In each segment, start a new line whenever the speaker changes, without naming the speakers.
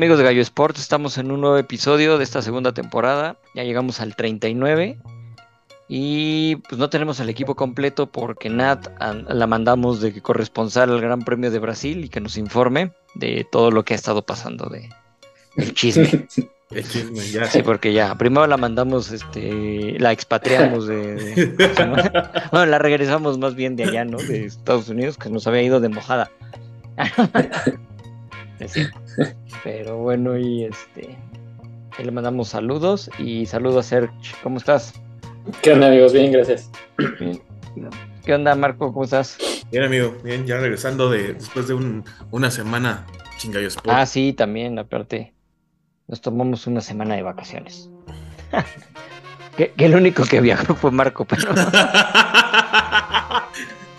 Amigos de Gallo Sports, estamos en un nuevo episodio de esta segunda temporada. Ya llegamos al 39 y pues no tenemos el equipo completo porque Nat la mandamos de corresponsal al Gran Premio de Brasil y que nos informe de todo lo que ha estado pasando de el chisme.
El chisme, ya.
Sí, porque ya, primero la mandamos, este, la expatriamos de, bueno, la regresamos más bien de allá, ¿no? De Estados Unidos, que nos había ido de mojada. Sí. Pero bueno, y este. le mandamos saludos y saludos a Serge. ¿Cómo estás?
¿Qué onda, amigos? Bien, gracias.
¿Qué onda, Marco? ¿Cómo estás?
Bien, amigo. Bien, ya regresando de después de una semana chingallo sport.
Ah, sí, también, aparte. Nos tomamos una semana de vacaciones. que, el único que viajó fue Marco, pero.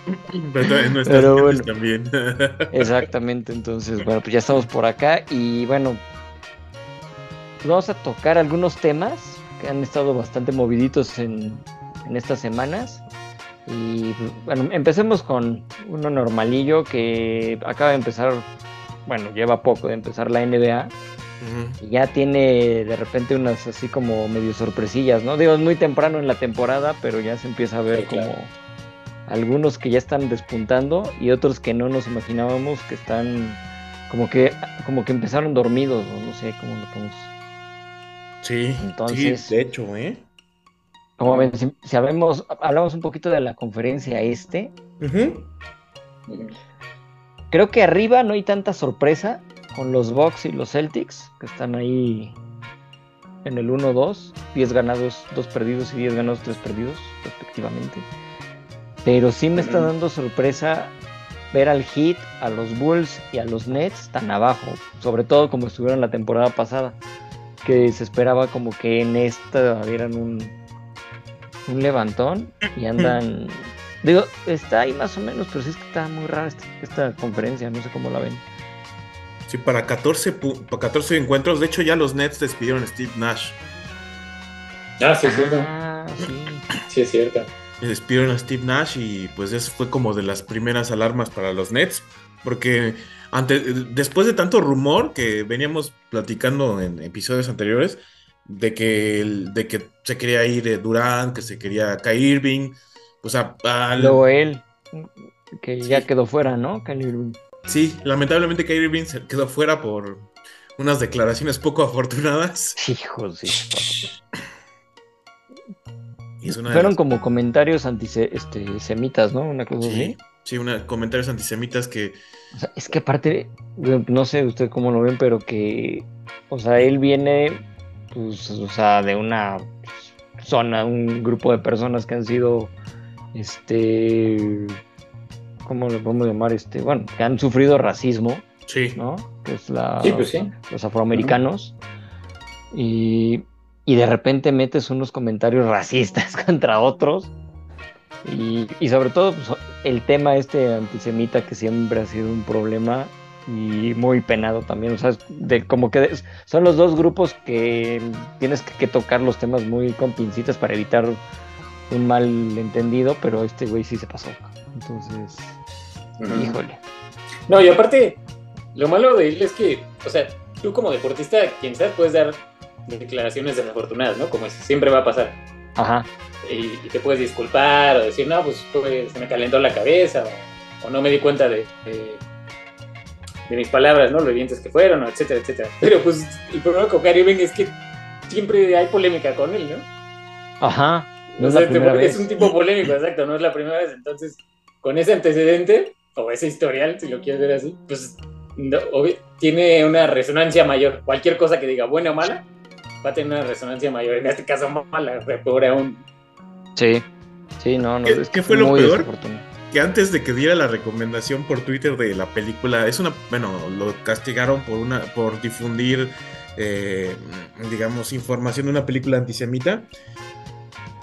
Pero, bueno, también.
Exactamente, entonces, bueno, pues ya estamos por acá y bueno, vamos a tocar algunos temas que han estado bastante moviditos en, en estas semanas. Y bueno, empecemos con uno normalillo que acaba de empezar, bueno, lleva poco de empezar la NBA. Y ya tiene de repente unas así como medio sorpresillas, ¿no? Digo, es muy temprano en la temporada, pero ya se empieza a ver como algunos que ya están despuntando y otros que no nos imaginábamos que están como que como que empezaron dormidos o no sé cómo lo podemos
sí entonces de hecho eh
como ven si, hablamos un poquito de la conferencia este. Creo que arriba no hay tanta sorpresa con los Bucks y los Celtics que están ahí en el 1-2 10 ganados 2 perdidos y 10 ganados 3 perdidos respectivamente pero sí me está dando sorpresa ver al Heat, a los Bulls y a los Nets tan abajo, sobre todo como estuvieron la temporada pasada, que se esperaba como que en esta dieran un, un levantón y andan... Digo, está ahí más o menos, pero sí es que está muy rara esta, conferencia, no sé cómo la ven.
Sí, para 14, para 14 encuentros, de hecho ya los Nets despidieron a Steve Nash.
Ah, sí, ah, sí. sí es cierto
despidieron a Steve Nash y pues eso fue como de las primeras alarmas para los Nets, porque después de tanto rumor que veníamos platicando en episodios anteriores, de que, de que se quería ir Durant, que se quería Kyrie Irving, pues a,
Luego él, que ya quedó fuera, ¿no? Kyrie Irving.
Sí, lamentablemente Kyrie Irving se quedó fuera por unas declaraciones poco afortunadas.
Hijos, sí. Fueron como comentarios antisemitas, este, ¿no? Una cosa
sí, Sí, comentarios antisemitas que...
es que aparte, no sé usted cómo lo ven, pero que, o sea, él viene, pues, o sea, de una zona, un grupo de personas que han sido, este, ¿cómo lo podemos llamar? Este, bueno, que han sufrido racismo,
sí.
¿no? Que es la, pues los afroamericanos. Y y de repente metes unos comentarios racistas contra otros. Y, sobre todo pues, el tema este antisemita que siempre ha sido un problema y muy penado también. O sea, de, como que son los dos grupos que tienes que, tocar los temas muy con pincitas para evitar un mal entendido, pero este güey sí se pasó. Entonces, híjole.
No, y aparte, lo malo de él es que, o sea, tú como deportista, quien sea, puedes dar declaraciones desafortunadas, ¿no? Como siempre va a pasar.
Ajá.
Y, te puedes disculpar o decir, no, pues, pues se me calentó la cabeza o, no me di cuenta de, de, mis palabras, ¿no? Lo evidentes que fueron, etcétera, etcétera. Pero pues el problema con Gary Irving es que siempre hay polémica con él, ¿no?
Ajá. No
O
es
sea,
la
te-
primera
es un tipo polémico, exacto, no es la primera vez. Entonces, con ese antecedente, o ese historial, si lo quieres ver así, pues no, tiene una resonancia mayor. Cualquier cosa que diga buena o mala, va a tener una resonancia mayor. En este caso, mala, peor aún.
Sí, sí, no, no.
¿Qué-
es
qué fue lo peor? que antes de que diera la recomendación por Twitter de la película, es una, bueno, lo castigaron por una, por difundir, eh, digamos, información de una película antisemita.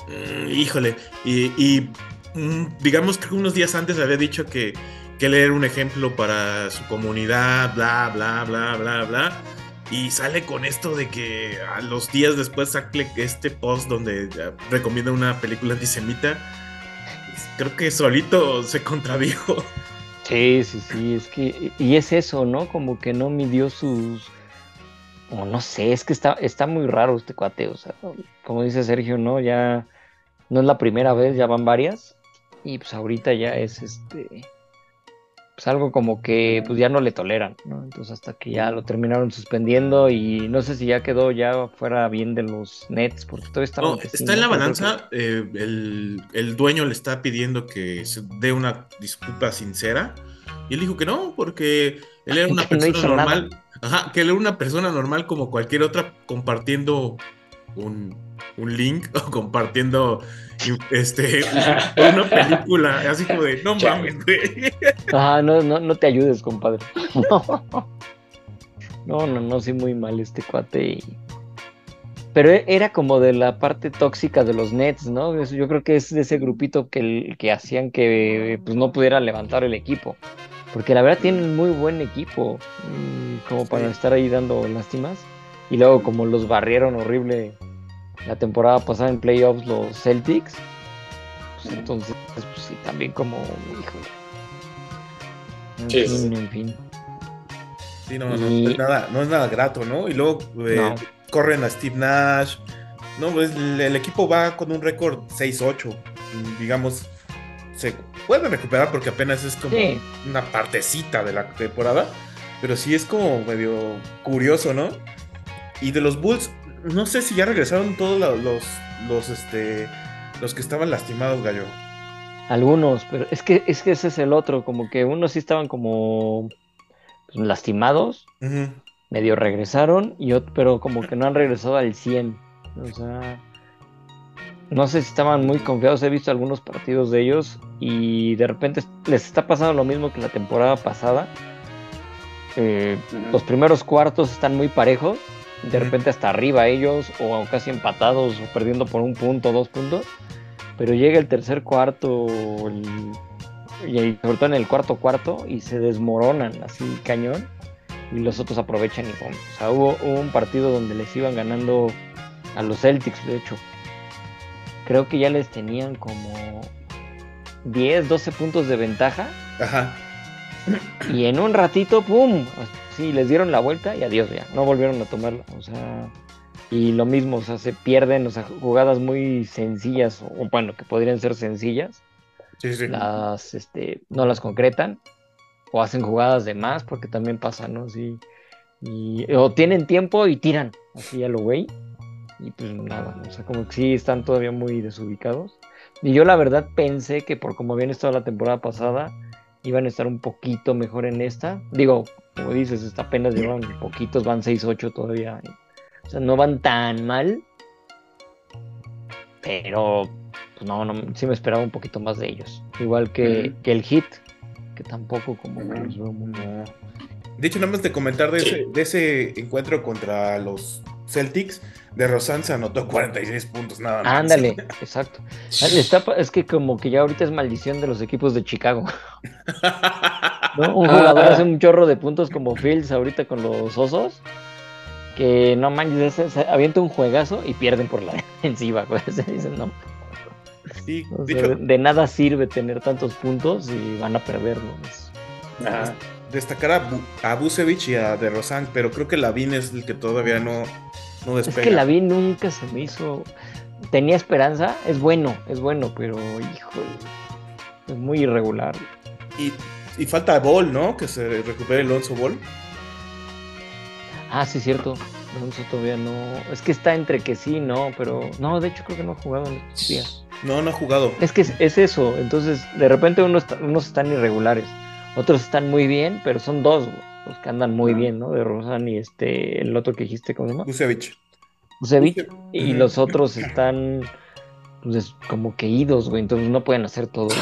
Mm, híjole, y, y, mm, digamos que unos días antes había dicho que, que él era un ejemplo para su comunidad, bla, bla, bla, bla, bla. Y sale con esto de que a los días después saque este post donde eh, recomienda una película antisemita. Creo que solito se contradijo.
Sí, sí, sí, es que, y es eso, ¿no? Como que no midió sus, o no sé, es que está, está muy raro este cuate, o sea, como dice Sergio, ¿no? Ya no es la primera vez, ya van varias, y pues ahorita ya es este, pues algo como que pues ya no le toleran, ¿no? Entonces hasta que ya lo terminaron suspendiendo y no sé si ya quedó ya fuera bien de los Nets, porque todavía está
No, está en la balanza. eh, el, el dueño le está pidiendo que se dé una disculpa sincera. Y él dijo que no, porque él era una
no
persona normal. Ajá, que él era una persona normal como cualquier otra, compartiendo un, un link o compartiendo este, una película. Así como de, no mames, güey.
No, no, no te ayudes, compadre. No, no, no, sí, muy mal este cuate. y- Pero e- era como de la parte tóxica de los Nets, ¿no? Yo creo que es de ese grupito que, que hacían que pues, no pudiera levantar el equipo. Porque la verdad tienen muy buen equipo, mm, como para estar ahí dando lástimas. Y luego como los barrieron horrible la temporada pasada en playoffs los Celtics, pues entonces, pues sí, también como, híjole. En
Sí,
fin, en fin.
Sí, no, no,
Y-
no es nada, no es nada grato, ¿no? Y luego eh,
No.
corren a Steve Nash. No, pues el, el equipo va con un récord 6-8. Digamos, se pueden recuperar porque apenas es como
Sí.
una partecita de la temporada. Pero sí es como medio curioso, ¿no? Y de los Bulls, no sé si ya regresaron todos la- los, los, este, los que estaban lastimados, Gallo.
Algunos, pero es que, es que ese es el otro, como que unos sí estaban como pues, lastimados, medio regresaron, y ot- pero como que no han regresado al 100. O sea, no sé si estaban muy confiados, he visto algunos partidos de ellos y de repente les está pasando lo mismo que la temporada pasada. Eh, los primeros cuartos están muy parejos, de repente hasta arriba ellos, o casi empatados, o perdiendo por un punto, dos puntos. Pero llega el tercer cuarto, el- y sobre todo en el cuarto cuarto, y se desmoronan así cañón, y los otros aprovechan y pum. O sea, hubo, hubo un partido donde les iban ganando a los Celtics, de hecho. Creo que ya les tenían como 10, 12 puntos de ventaja.
Ajá.
Y en un ratito, ¡pum! Sí, les dieron la vuelta y adiós ya. No volvieron a tomarla. O sea, y lo mismo, o sea, se pierden, o sea, jugadas muy sencillas, o bueno, que podrían ser sencillas,
Sí, sí.
las, este, no las concretan, o hacen jugadas de más, porque también pasa, ¿no? Sí. Y, o tienen tiempo y tiran, así a lo güey. Y pues nada, o sea, como que sí están todavía muy desubicados. Y yo la verdad pensé que por como habían estado la temporada pasada, iban a estar un poquito mejor en esta. Digo, como dices, está apenas llevan poquitos, van 6-8 todavía. O sea, no van tan mal. Pero, pues no, no, sí me esperaba un poquito más de ellos. Igual que, que el hit, que tampoco como que los veo muy
No. De hecho, nada más de comentar de, ese, de ese encuentro contra los Celtics, de Rosan se anotó 46 puntos, nada más.
Ándale, exacto. Ah, está es que como que ya ahorita es maldición de los equipos de Chicago. ¿no? Un jugador hace un chorro de puntos como Fields ahorita con los osos. Que no manches, se avienta un juegazo y pierden por la defensiva. güey. Se dicen, no.
Sí,
O
de
sea,
hecho,
de, de nada sirve tener tantos puntos y van a perderlo. Es-
Ajá.
destacar a, Bu- a Busevich y a De Rosan, pero creo que Lavin es el que todavía no, no
Es que la vi nunca se me hizo. Tenía esperanza, es bueno, es bueno, pero híjole, es muy irregular.
Y, y falta Ball, ¿no? Que se recupere Alonso Ball.
Ah, sí, cierto. Lonzo todavía no. Es que está entre que sí, no, pero. No, de hecho creo que no ha jugado en estos días.
No, no ha jugado.
Es que es, es eso. Entonces, de repente unos, unos están irregulares. Otros están muy bien, pero son dos, güey, los que andan muy bien, ¿no? De Rosan y este, el otro que dijiste, ¿cómo se llama?
Kusevich.
Kusevich. Y los otros están pues, es como que idos, güey. Entonces no pueden hacer todo.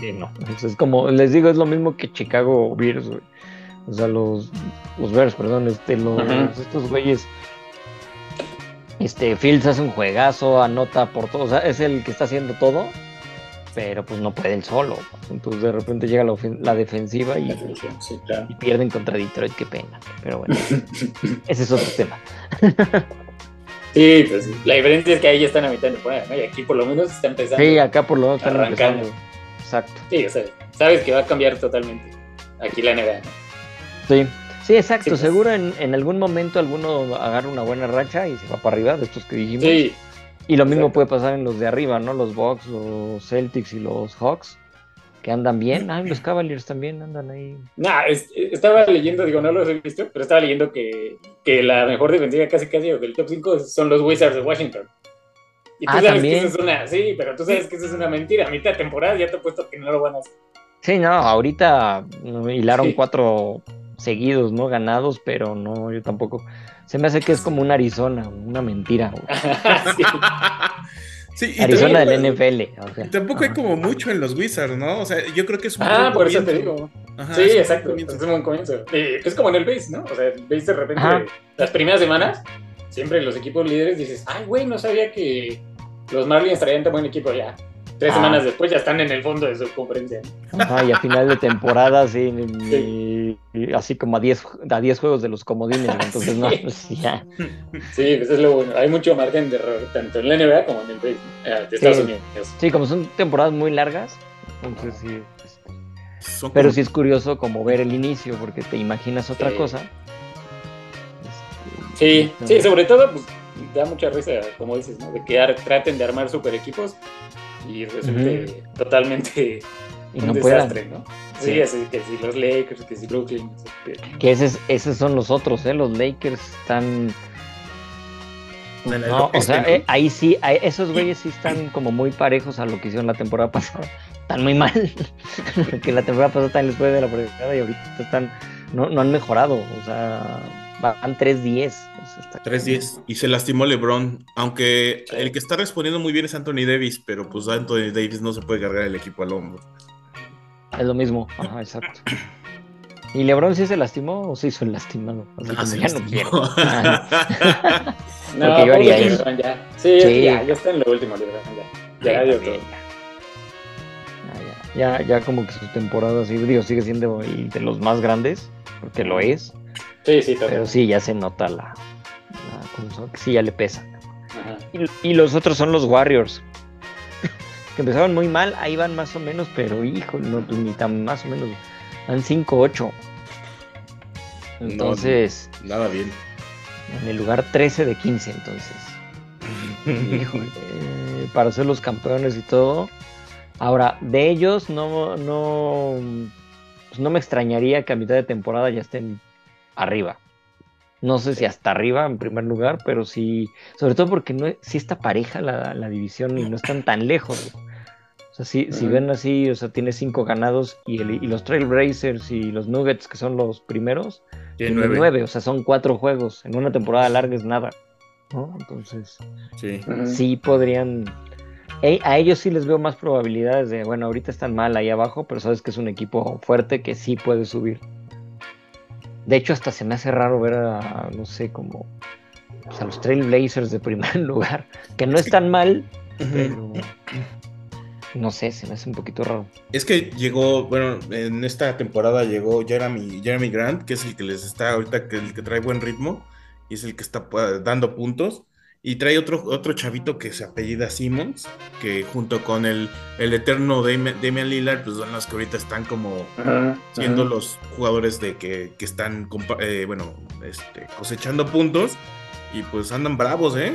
Sí, no. Entonces, es como, les digo, es lo mismo que Chicago Bears, güey. O sea, los, los Bears, perdón, este, los, estos güeyes. Este, Fields hace un juegazo, anota por todo, o sea, es el que está haciendo todo, pero pues no puede él solo. Entonces de repente llega la, defensiva y,
Sí, claro.
y pierden contra Detroit, qué pena. Pero bueno, ese es otro tema.
Sí, pues la diferencia es que ahí ya están a mitad de temporada, ¿no? Y aquí por lo menos está empezando.
Sí, acá por lo menos están
Arrancando.
empezando. Exacto.
Sí, o sea, sabes que va a cambiar totalmente. Aquí la NBA, ¿no?
Sí, sí, exacto.
Sí, pues.
Seguro en, en algún momento alguno agarra una buena racha y se va para arriba de estos que dijimos.
Sí,
y lo mismo
exacto.
puede pasar en los de arriba, ¿no? Los Bucks, los Celtics y los Hawks, que andan bien. Ah, los Cavaliers también andan ahí.
Nah, es- estaba leyendo, digo, no los he visto, pero estaba leyendo que, que la mejor defensiva casi casi del top 5 son los Wizards de Washington. Y tú
Ah,
sabes
¿también?
que eso es una, sí, pero tú sabes que eso es una mentira. A mitad de temporada ya te he puesto que no lo van a hacer.
Sí, no, ahorita hilaron
Sí.
cuatro seguidos, ¿no? Ganados, pero no, yo tampoco. Se me hace que es como un Arizona, una mentira.
Sí.
Sí, y
Arizona del NFL. o sea.
Tampoco hay como mucho en los Wizards, ¿no? O sea, yo creo que es un
Ah,
buen
por eso te digo.
Ajá,
sí,
es
exacto. Es un buen comienzo. Y es como en el base, ¿no? O sea, el base de repente,
Ajá.
las primeras semanas, siempre los equipos líderes dices, ay, güey, no sabía que los Marlins traían tan buen equipo ya. Tres
Ah.
semanas después ya están en el fondo de su conferencia.
Ajá, y a final de temporada, sí, y- y así como a 10 a 10 juegos de los comodines. Entonces, no,
Sí.
pues ya.
Sí, pues es lo bueno. Hay mucho margen de error, tanto en la NBA como en el eh, de Estados
Sí.
Unidos.
Sí, como son temporadas muy largas, entonces sí.
Son
Pero
como-
sí es curioso como ver el inicio, porque te imaginas otra
Sí.
cosa.
Sí,
Este,
sí, sobre todo, pues da mucha risa, como dices, ¿no? De que ar- traten de armar super equipos y resulte totalmente
y
un
no puedan.
desastre, ¿no? Sí,
Sí.
así que si los Lakers, que si Brooklyn. este,
Que ese es- esos son los otros, ¿eh? Los Lakers están. No, o sea,
oeste, ¿no?
eh, ahí sí, ahí- esos güeyes sí están como muy parejos a lo que hicieron la temporada pasada. Están muy mal. que la temporada pasada también les fue de la fregada y ahorita están. No, no han mejorado. O sea, van 3-10. o sea, está-
3-10. Y se lastimó LeBron. Aunque
Sí.
el que está respondiendo muy bien es Anthony Davis, pero pues Anthony Davis no se puede cargar el equipo al hombro.
Es lo mismo. Ajá, exacto. ¿Y LeBron sí se lastimó o se hizo el lastimado? Así
Ah, se
ya no quiero. Ajá.
No,
yo haría eso.
Ya. Sí,
Sí.
Ya, ya está en lo último, LeBron, ya. Ya,
Sí,
dio
también,
todo.
ya. Ya, ya, ya como que su temporada, sí, digo, sigue siendo el de los más grandes, porque lo es,
Sí, sí, todo.
pero sí, ya se nota la, la sí, ya le pesa.
Ajá.
Y, y los otros son los Warriors, que empezaron muy mal, ahí van más o menos, pero hijo, no, pues ni tan más o menos, van 5-8. Entonces,
Nada bien.
en el lugar 13 de 15, entonces. Eh, para ser los campeones y todo. Ahora, de ellos no, no, pues no me extrañaría que a mitad de temporada ya estén arriba. No sé si hasta arriba en primer lugar, pero sí, sobre todo porque no, sí está pareja la, la división y no están tan lejos. Sea, si, si ven así, o sea, tiene cinco ganados y, el- y los Trailblazers y los Nuggets, que son los primeros,
Tiene
tienen
nueve.
nueve. O sea, son cuatro juegos. En una temporada larga es nada. ¿no? Entonces,
Sí.
Sí podrían. e- A ellos sí les veo más probabilidades de, bueno, ahorita están mal ahí abajo, pero sabes que es un equipo fuerte que sí puede subir. De hecho, hasta se me hace raro ver a, no sé, como pues, a los Trailblazers de primer lugar, que no están mal, pero no sé, se me hace un poquito raro.
Es que llegó, bueno, en esta temporada llegó Jeremy, Jeremy Grant, que es el que les está ahorita, que el que trae buen ritmo y es el que está pues, dando puntos. Y trae otro, otro chavito que se apellida Simmons, que junto con el, el eterno Damian, Damian Lillard, pues son los que ahorita están como
Ajá,
siendo
ajá.
los jugadores de que, que están, eh, bueno, este, cosechando puntos. Y pues andan bravos, ¿eh?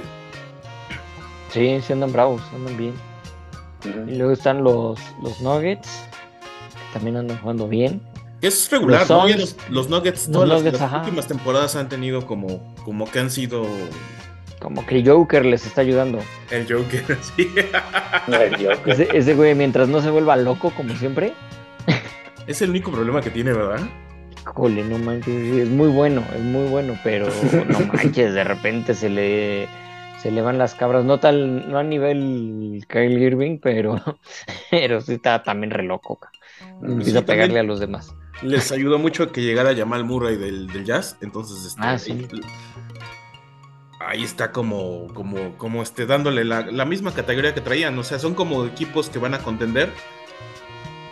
Sí, sí andan bravos, andan bien. Y luego están los, los Nuggets, que también andan jugando bien.
Es regular,
Los
¿no? Los, los Nuggets, todas las-
Nuggets,
las,
ajá.
últimas temporadas han tenido como como que han sido
Como que Joker les está ayudando.
el Joker, sí.
El Joker.
Ese, ese güey, mientras no se vuelva loco, como siempre,
Es el único problema que tiene, ¿verdad?
Cole, no manches, es muy bueno, es muy bueno, pero no manches, de repente se le se le van las cabras, no tal, no a nivel Kyle Irving, pero, pero sí está también re loco, ca. empieza a pegarle a los demás.
Les ayudó mucho que llegara Jamal Murray del, del Jazz, entonces este,
Ah, sí.
ahí, ahí está como, como, como este, dándole la, la misma categoría que traían, o sea, son como equipos que van a contender.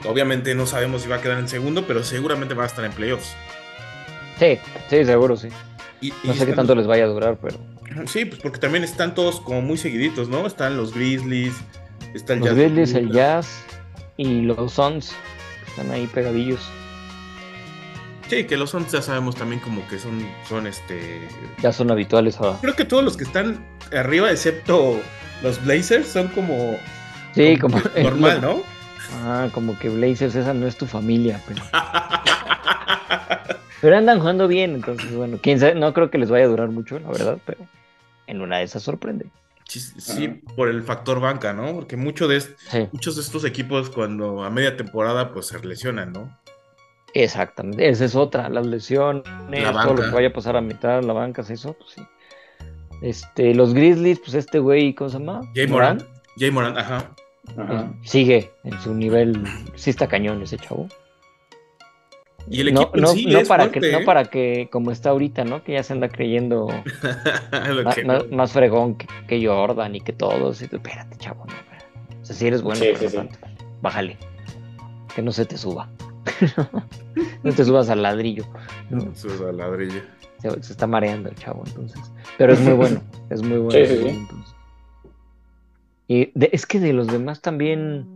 Obviamente no sabemos si va a quedar en segundo, pero seguramente va a estar en playoffs.
Sí, sí, seguro sí.
Y, y
No sé qué tanto les vaya a durar, pero
Sí, pues porque también están todos como muy seguiditos, ¿no? Están los Grizzlies, está el
los
Jazz.
Grizzlies, el Jazz y los Suns están ahí pegadillos.
Sí, que los Suns ya sabemos también como que son, son este...
Ya son habituales ahora.
Creo que todos los que están arriba, excepto los Blazers, son como...
Sí, como
Normal, ¿no?
Ah, como que Blazers, esa no es tu familia, pero. Pero andan jugando bien, entonces, bueno, quién sabe, no creo que les vaya a durar mucho, la verdad, pero en una de esas sorprende.
Sí, sí, por el factor banca, ¿no? Porque mucho de est-
Sí,
muchos de estos equipos cuando a media temporada pues se lesionan, ¿no?
exactamente. Esa es otra, las lesiones,
La
todo lo que vaya a pasar a mitad, la banca, eso, pues sí. Este, los Grizzlies, pues este güey, ¿cómo se llama?
Jay
Morant,
Moran. Jay Moran, ajá.
Ajá.
sigue en su nivel, sí está cañón ese chavo.
Y el
no,
equipo en
no,
sí
no
es
para
fuerte,
que, no
¿eh?
para que, como está ahorita, ¿no? Que ya se anda creyendo
que-
más, fregón que, que Jordan y que todos. Y tú, espérate, chavo, no, espérate. O sea, si eres bueno,
Sí,
pero
sí,
no
sí.
tanto. Bájale. Que no se te suba. no te subas al ladrillo. ¿no?
Eso es la ladrilla.
Se, se está mareando el chavo, entonces. Pero es muy bueno. Es muy bueno.
Sí, sí,
es
sí.
bueno, entonces. Y de- es que de los demás también.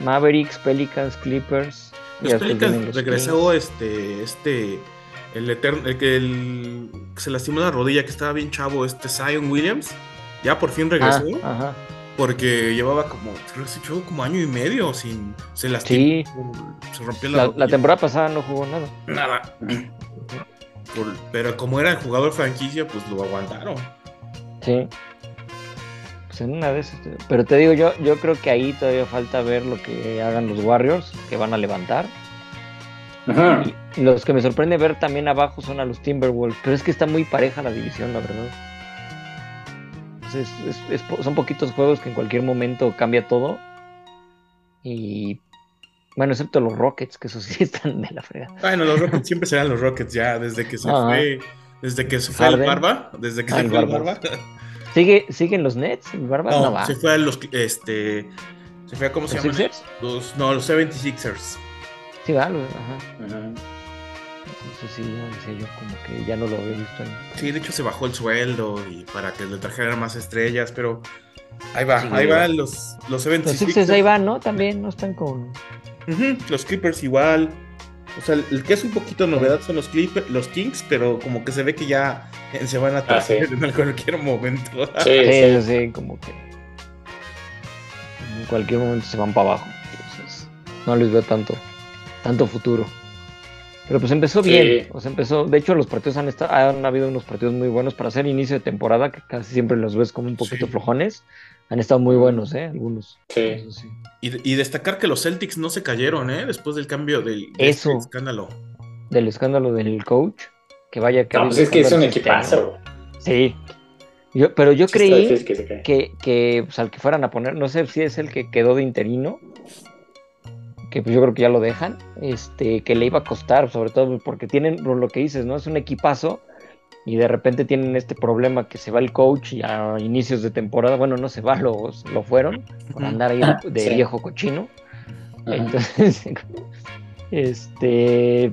Mavericks, Pelicans, Clippers.
Los regresó este, este, el eterno, el que el, que se lastimó la rodilla, que estaba bien chavo, este Zion Williams, ya por fin regresó,
Ah, ajá.
porque llevaba como, creo que se echó como año y medio sin, se
Sí,
lastimó, se rompió la,
la,
rodilla.
la temporada pasada no jugó nada.
Nada. Por- pero como era jugador franquicia, pues lo aguantaron.
Sí. Pues en una de esas. Pero te digo, yo, yo creo que ahí todavía falta ver lo que hagan los Warriors, que van a levantar.
Ajá.
Y los que me sorprende ver también abajo son a los Timberwolves. Pero es que está muy pareja la división, la verdad. Es- es son poquitos juegos que en cualquier momento cambia todo. Y. Bueno, excepto los Rockets, que esos sí están de la frega.
Bueno, los Rockets siempre serán los Rockets ya, desde que se
Ajá.
fue, desde que se fue el. Barba, desde que
Ah,
se fue el
Barba.
Barba.
¿Sigue, ¿Siguen los Nets? ¿El Barba? No,
No,
va.
se fue a los, este, se fue a, ¿cómo se
¿Los? Sixers?
Los, no, los 76ers.
Sí, va. los- Ajá.
Ajá.
Entonces sí, ya decía yo como que ya no lo había visto en...
Sí, de hecho se bajó el sueldo y para que le trajeran más estrellas, pero ahí va,
Sí,
ahí
va.
van los, los
Los
76ers.
Sixers ahí van, ¿no? También no están con...
Los Clippers igual. O sea, el que es un poquito novedad son los Clippers, los Kings, pero como que se ve que ya se van a
Ah, sí.
traer en cualquier momento.
Sí,
Sí,
sí.
sí, como que... En cualquier momento se van para abajo. Entonces, no les veo tanto, tanto futuro. Pero pues empezó
Sí.
bien. O sea, empezó... De hecho, los partidos han, estado, han habido unos partidos muy buenos para hacer inicio de temporada, que casi siempre los ves como un poquito
Sí.
flojones. Han estado muy buenos, ¿eh? Algunos.
Sí.
Eso sí.
Y, y destacar que los Celtics no se cayeron, ¿eh? Después del cambio del de
Eso.
este escándalo.
Del escándalo del coach. Que vaya que...
No, pues es que es un
este
equipazo.
Sí. Yo, pero yo creí
que
que, que pues, al que fueran a poner, no sé si es el que quedó de interino, que pues yo creo que ya lo dejan, este, que le iba a costar, sobre todo porque tienen lo que dices, ¿no? Es un equipazo y de repente tienen este problema que se va el coach y a inicios de temporada, bueno, no se va, lo, lo fueron por andar ahí de
Sí.
viejo cochino. Entonces, este,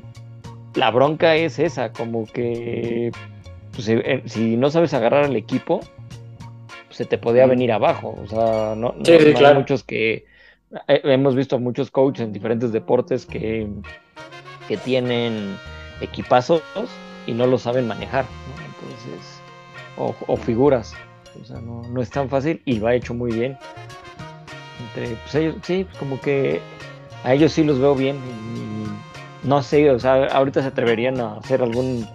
la bronca es esa, como que pues, eh, si no sabes agarrar al equipo, pues, se te podía venir abajo. O sea, no,
Sí,
hay muchos que eh, hemos visto a muchos coaches en diferentes deportes que, que tienen equipazos y no lo saben manejar. ¿no? Entonces, o, o figuras. O sea, no, no es tan fácil y lo ha hecho muy bien. Entre, pues ellos, sí, como que a ellos sí los veo bien. Y, no sé, o sea, ahorita se atreverían a hacer algún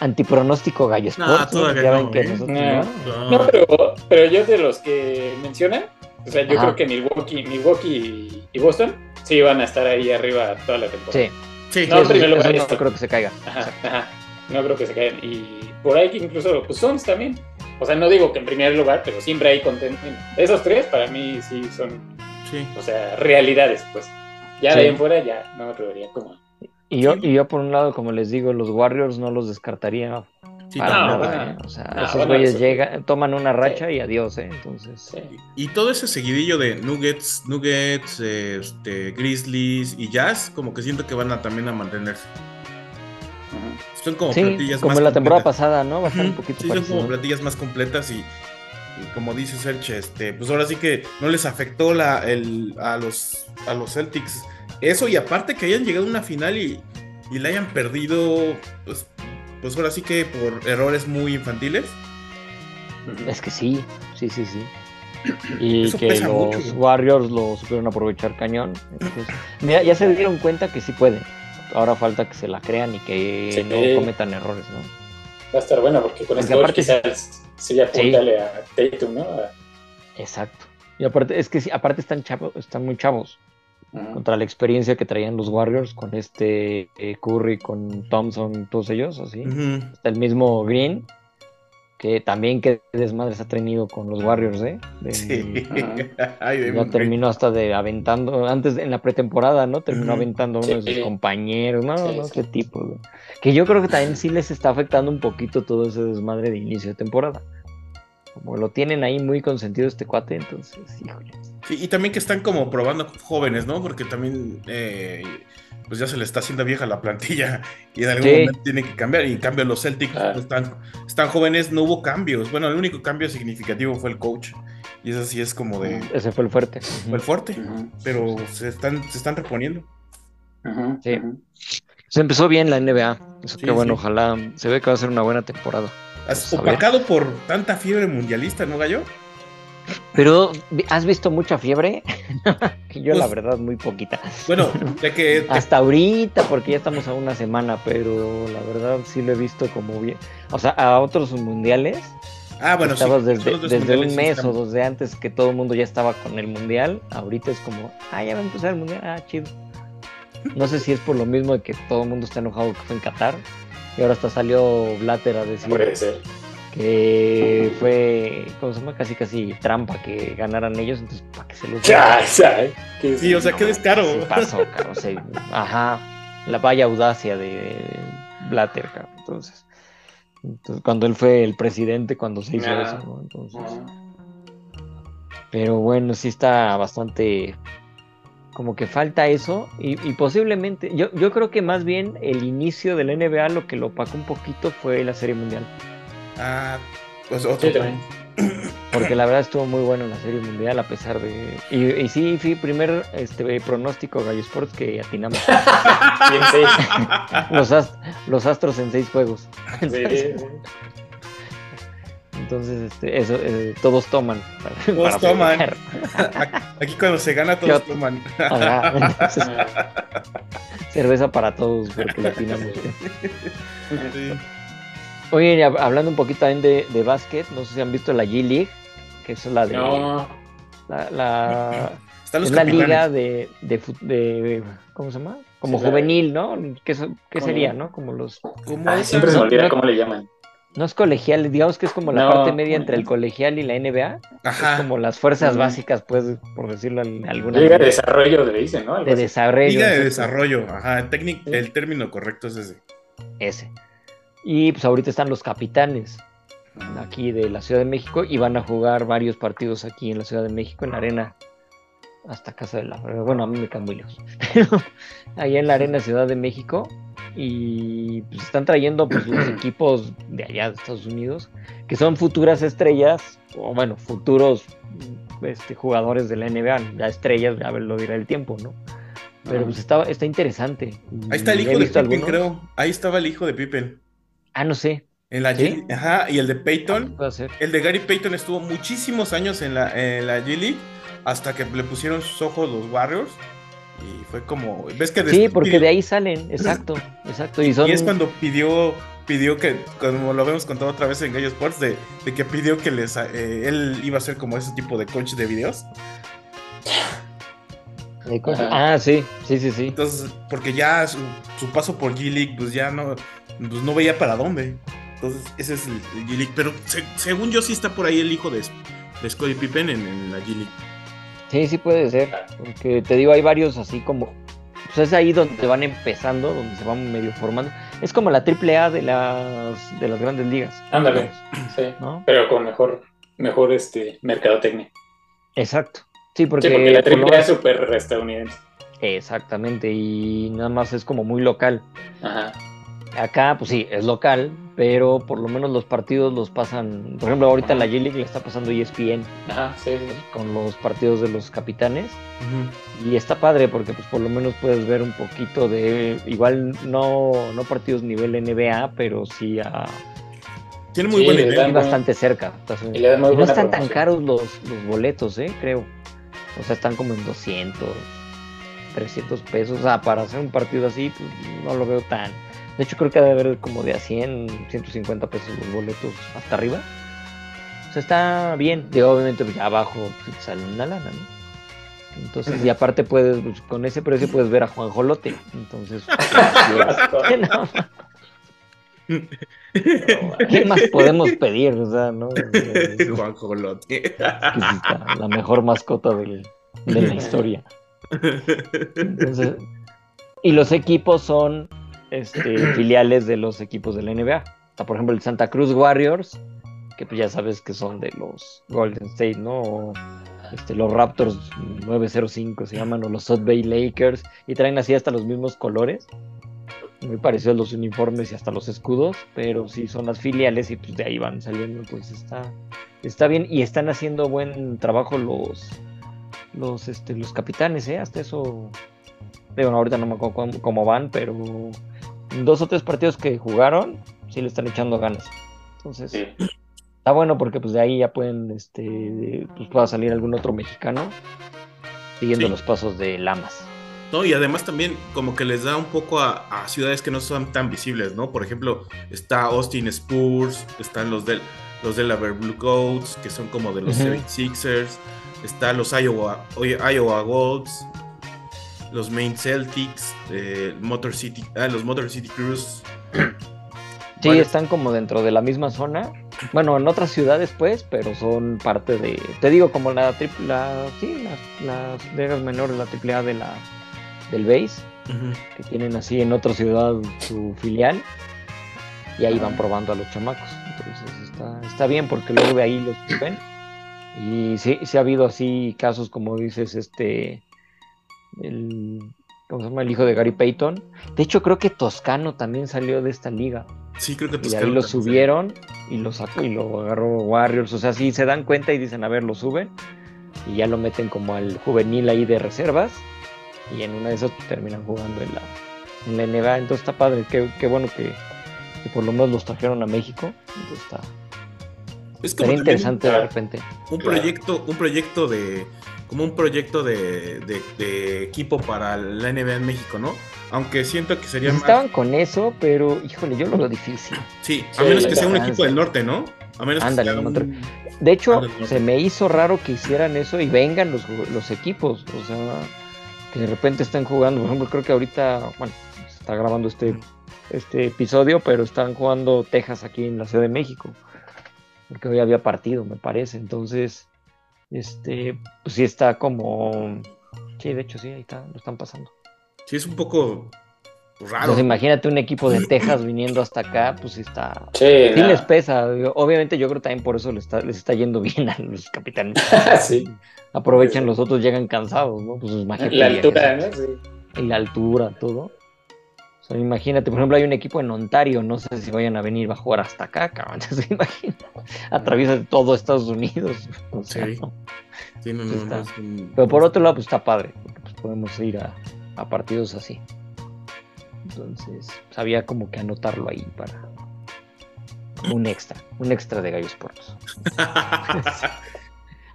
antipronóstico gallo
No, ¿eh?
nosotros
No. pero, pero yo de los que menciona, o sea, yo
Ajá.
creo que Milwaukee, Milwaukee y Boston sí van a estar ahí arriba toda la temporada.
Sí,
Sí,
No, primer
eso
lugar
no creo que se caiga.
Ajá, ajá. No creo que se caigan. Y por ahí que incluso pues Suns también. O sea, no digo que en primer lugar, pero siempre hay contento. Esos tres para mí sí son,
sí.
o sea, realidades, pues. Ya
Sí.
de ahí en fuera ya no me atrevería como.
Y yo,
Sí.
y yo por un lado, como les digo, los Warriors no los descartaría
Sí,
para
no,
nada.
bueno.
¿eh? O sea,
No,
esos
bueno,
güeyes llegan, toman una racha y adiós, ¿eh? Entonces,
Sí.
Y todo ese seguidillo de Nuggets, Nuggets, este, Grizzlies y Jazz, como que siento que van a también a mantenerse. Son como
sí,
plantillas
como
más
la temporada
completas.
pasada, ¿no? Va a estar un poquito
Sí, son como plantillas más completas y, y como dice Serge, este, pues ahora sí que no les afectó la, el, a, los, a los Celtics eso y aparte que hayan llegado a una final y, y la hayan perdido, pues, pues ahora sí que por errores muy infantiles.
Es que sí, sí, sí, sí. Y
Eso
que los
mucho.
Warriors lo supieron aprovechar cañón. Entonces, mira, ya se dieron cuenta que sí pueden. Ahora falta que se la crean y que
Sí.
no cometan errores, ¿no?
Va a estar bueno porque con
Porque
este
aparte-
quizás sí apuntarle a Tatum, ¿no? A-
Exacto. Y aparte, es que sí, aparte están chavos, están muy chavos. Contra la experiencia que traían los Warriors con este eh, Curry, con Thompson, todos ellos, así. Hasta el mismo Green, que también qué desmadres ha tenido con los Warriors, ¿eh? De-
Sí. Ay, de
Ya terminó hasta de aventando, antes en la pretemporada, ¿no? Terminó aventando a uno de sus compañeros, no,
Sí,
no,
sí.
qué tipo, güey. Que yo creo que también sí les está afectando un poquito todo ese desmadre de inicio de temporada. Como lo tienen ahí muy consentido este cuate, entonces, híjole.
Sí, y también que están como probando jóvenes, ¿no? Porque también eh, pues ya se le está haciendo vieja la plantilla y en algún
Sí.
momento tiene que cambiar. Y en cambio los Celtics
Claro.
pues, están, están jóvenes, no hubo cambios. Bueno, el único cambio significativo fue el coach. Y eso sí es como de
Ese fue el fuerte.
fue el fuerte, pero se están, se están reponiendo.
Sí. Se empezó bien la NBA. Eso
Sí,
que bueno,
sí.
ojalá se ve que va a ser una buena temporada.
Has
Pues,
opacado por tanta fiebre mundialista, ¿no, Gallo?
Pero, ¿has visto mucha fiebre? Yo, la
Pues-
verdad, muy poquita.
Bueno, ya que te-
Hasta ahorita, porque ya estamos a una semana, pero la verdad sí lo he visto como bien. O sea, a otros mundiales,
Ah, bueno, sí.
estabas
son
desde,
dos
desde un
sí,
mes o
estamos.
desde antes que todo el mundo ya estaba con el mundial. Ahorita es como, ah, ya va a empezar el mundial, ah, chido. No sé si es por lo mismo de que todo el mundo está enojado que fue en Qatar. Y ahora hasta salió Blatter a decir
Puede ser.
que fue, ¿cómo se llama? Casi casi trampa que ganaran ellos, entonces para que se los
Ya, ya, ¿qué
Sí, o sea, qué descaro.
Se pasó, cabrón, o sea, ajá, la vaya audacia de Blatter, cabrón, entonces, entonces, cuando él fue el presidente, cuando se hizo
Ah.
eso, ¿no? Entonces, pero bueno, sí está bastante, como que falta eso, y, y posiblemente, yo, yo creo que más bien el inicio de la NBA lo que lo opacó un poquito fue la Serie Mundial.
Ah, pues otro.
Sí, también.
Porque la verdad estuvo muy bueno en la Serie Mundial a pesar de... Y, y sí, fui primer este, pronóstico Gallo Sports que atinamos.
Sí.
los, ast- los Astros en seis juegos.
Sí, sí.
Entonces, este, eso, eh, todos toman. para-
Todos
para
toman. Aquí cuando se gana todos
Yo-
toman.
Ajá, entonces,
Ah,
cerveza para todos porque le atinamos.
Sí.
Oye, hablando un poquito también de, de básquet, no sé si han visto la G-League, que es la de...
No,
La, la-
Están los
es la
capitanes.
liga de, de, fut- de- ¿Cómo se llama? Como
Sí,
juvenil, ¿no? ¿Qué, qué sería, no? Como los...
¿Cómo
Ay,
es?
siempre se me olvida cómo le llaman.
No es colegial, digamos que es como la
No.
parte media entre el colegial y la NBA.
Ajá.
Es como las fuerzas básicas, pues, por decirlo en alguna
Liga de desarrollo le dicen, ¿no? Algo
de
así.
desarrollo.
Liga de desarrollo. Ajá. el técnic-
Sí.
El término correcto es ese.
Ese. Y pues ahorita están los capitanes aquí de la Ciudad de México y van a jugar varios partidos aquí en la Ciudad de México, en la arena, hasta casa de la... Bueno, a mí me quedan muy lejos. Allá en la arena Ciudad de México y pues están trayendo pues los equipos de allá de Estados Unidos, que son futuras estrellas, o bueno, futuros este, jugadores de la NBA, ya estrellas, ya lo dirá el tiempo, ¿no? Pero pues está, está interesante.
Ahí está el hijo de Pippen,
algunos.
creo. Ahí estaba el hijo de Pippen.
Ah, no sé.
En la
¿Sí?
G- Ajá. Y el de Peyton.
Puede ser.
El de Gary Payton estuvo muchísimos años en la, en la G-League hasta que le pusieron sus ojos los Warriors. Y fue como. ¿Ves que
Sí, porque
pidió-
de ahí salen, exacto, exacto. Y son
Y es cuando pidió pidió que, como lo vemos contado otra vez en Gallo Sports, de, de que pidió que les eh, él iba a ser como ese tipo de coach de videos.
¿De cosas? Ah, sí, sí, sí, sí.
Entonces, porque ya su, su paso por G-League, pues ya no, pues no veía para dónde. Entonces, ese es el, el G-League. Pero se- según yo, sí está por ahí el hijo de, de Scottie Pippen en, en la G-League.
Sí, sí puede ser. Porque te digo, hay varios así como. Pues es ahí donde van empezando, donde se van medio formando. Es como la triple A de las, de las grandes ligas.
Ándale, sí.
¿No?
Pero con mejor, mejor este mercadotecnia.
Exacto. Sí, porque,
Sí, porque la triple A es súper estadounidense.
Exactamente, y nada más es como muy local.
Ajá.
Acá, pues sí, es local, pero por lo menos los partidos los pasan. Por ejemplo, ahorita en la G-League le está pasando ESPN
Ajá, sí, sí.
con los partidos de los capitanes. Y está padre porque pues por lo menos puedes ver un poquito de, igual no, no partidos nivel NBA, pero sí a,
Tiene muy
Sí,
buen
le
nivel.
dan-
sí bastante cerca. Entonces,
Y
no
buena
están tan caros los, los boletos, eh, creo. O sea, están como en 200, 300 pesos. O sea, para hacer un partido así, pues no lo veo tan... De hecho, creo que debe haber como de a 100, 150 pesos los boletos hasta arriba. O sea, está bien. Digo, obviamente, pues abajo pues, sale una lana, ¿no? Entonces, y aparte puedes, pues, con ese precio puedes ver a Juan Jolote. Entonces, pues, no, ¿qué más podemos pedir? O sea, ¿no?
Juan Jolote.
la mejor mascota del- de la historia. Entonces, y los equipos son este, filiales de los equipos de la NBA. Está, por ejemplo, el Santa Cruz Warriors, que pues ya sabes que son de los Golden State, ¿no? O, este, los Raptors 905 se llaman, o los South Bay Lakers, y traen así hasta los mismos colores. Muy parecidos los uniformes y hasta los escudos, pero sí son las filiales y pues de ahí van saliendo, pues está, está bien y están haciendo buen trabajo los los este los capitanes, eh, hasta eso digo, no, ahorita no me acuerdo cómo, van, pero dos o tres partidos que jugaron sí le están echando ganas. Entonces,
Sí.
está bueno porque pues de ahí ya pueden este pues pueda salir algún otro mexicano siguiendo
Sí.
los pasos de Lamas.
No, y además también como que les da un poco a, a ciudades que no son tan visibles, ¿no? Por ejemplo, está Austin Spurs, están los del los Delaware Blue Coats, que son como de los
Ujú.
76ers, está los Iowa, oye, Iowa Golds, los Maine Celtics, eh, Motor City, ah, los Motor City Cruise.
Sí, están como dentro de la misma zona. Bueno, en otras ciudades, pues, pero son parte de. Te digo, como la triple. La, sí, las, las ligas menores, la triple A de la, del base, que tienen así en otra ciudad su filial. Y ahí van probando a los chamacos. Entonces está, está bien porque luego de ahí los ven. Y sí, sí ha habido así casos como dices, este. El, ¿Cómo se llama? El hijo de Gary Payton. De hecho, creo que Toscano también salió de esta liga.
Sí, creo que
Y
Toscano
ahí lo subieron y lo sacó y lo agarró Warriors. O sea, sí se dan cuenta y dicen, a ver, lo suben. Y ya lo meten como al juvenil ahí de reservas. Y en una de esas terminan jugando en la, en la NBA. Entonces está padre. Qué, qué bueno que, que por lo menos los trajeron a México. Entonces está,
Es como
interesante de repente.
un proyecto, un proyecto de como un proyecto de, de- de equipo para la NBA en México, ¿no? Aunque siento que sería más
estaban con eso, pero híjole, yo lo veo difícil.
Sí, a
Sí,
menos que sea un equipo del norte, ¿no? A menos
Ándale,
que sea un-
De hecho,
Ándale,
se me hizo raro que hicieran eso y vengan los, los equipos. O sea, que de repente estén jugando. Por ejemplo, creo que ahorita, bueno, se está grabando este, este episodio, pero están jugando Texas aquí en la Ciudad de México. Porque hoy había partido, me parece. Entonces, este, pues sí está como. Sí, de hecho, sí, ahí está, lo están pasando.
Sí, es un poco raro.
Entonces, imagínate un equipo de Texas viniendo hasta acá, pues sí está,
Sí,
Sí les pesa, obviamente yo creo también por eso les está, les está yendo bien a los capitanes.
Sí.
Aprovechan, los otros llegan cansados, ¿no? Pues imagínate.
La altura, ¿no? Sí.
Y la altura, todo. O sea, imagínate, por ejemplo, hay un equipo en Ontario, no sé si vayan a venir, va a jugar hasta acá, cabrón. Entonces, imagina, atraviesa todo Estados Unidos. O sea,
Sí.
¿no?
Sí, no,
está.
un-
Pero por otro lado, pues está padre, porque pues, podemos ir a, a partidos así. Entonces, pues, había como que anotarlo ahí para un extra, un extra de Gallo Sports.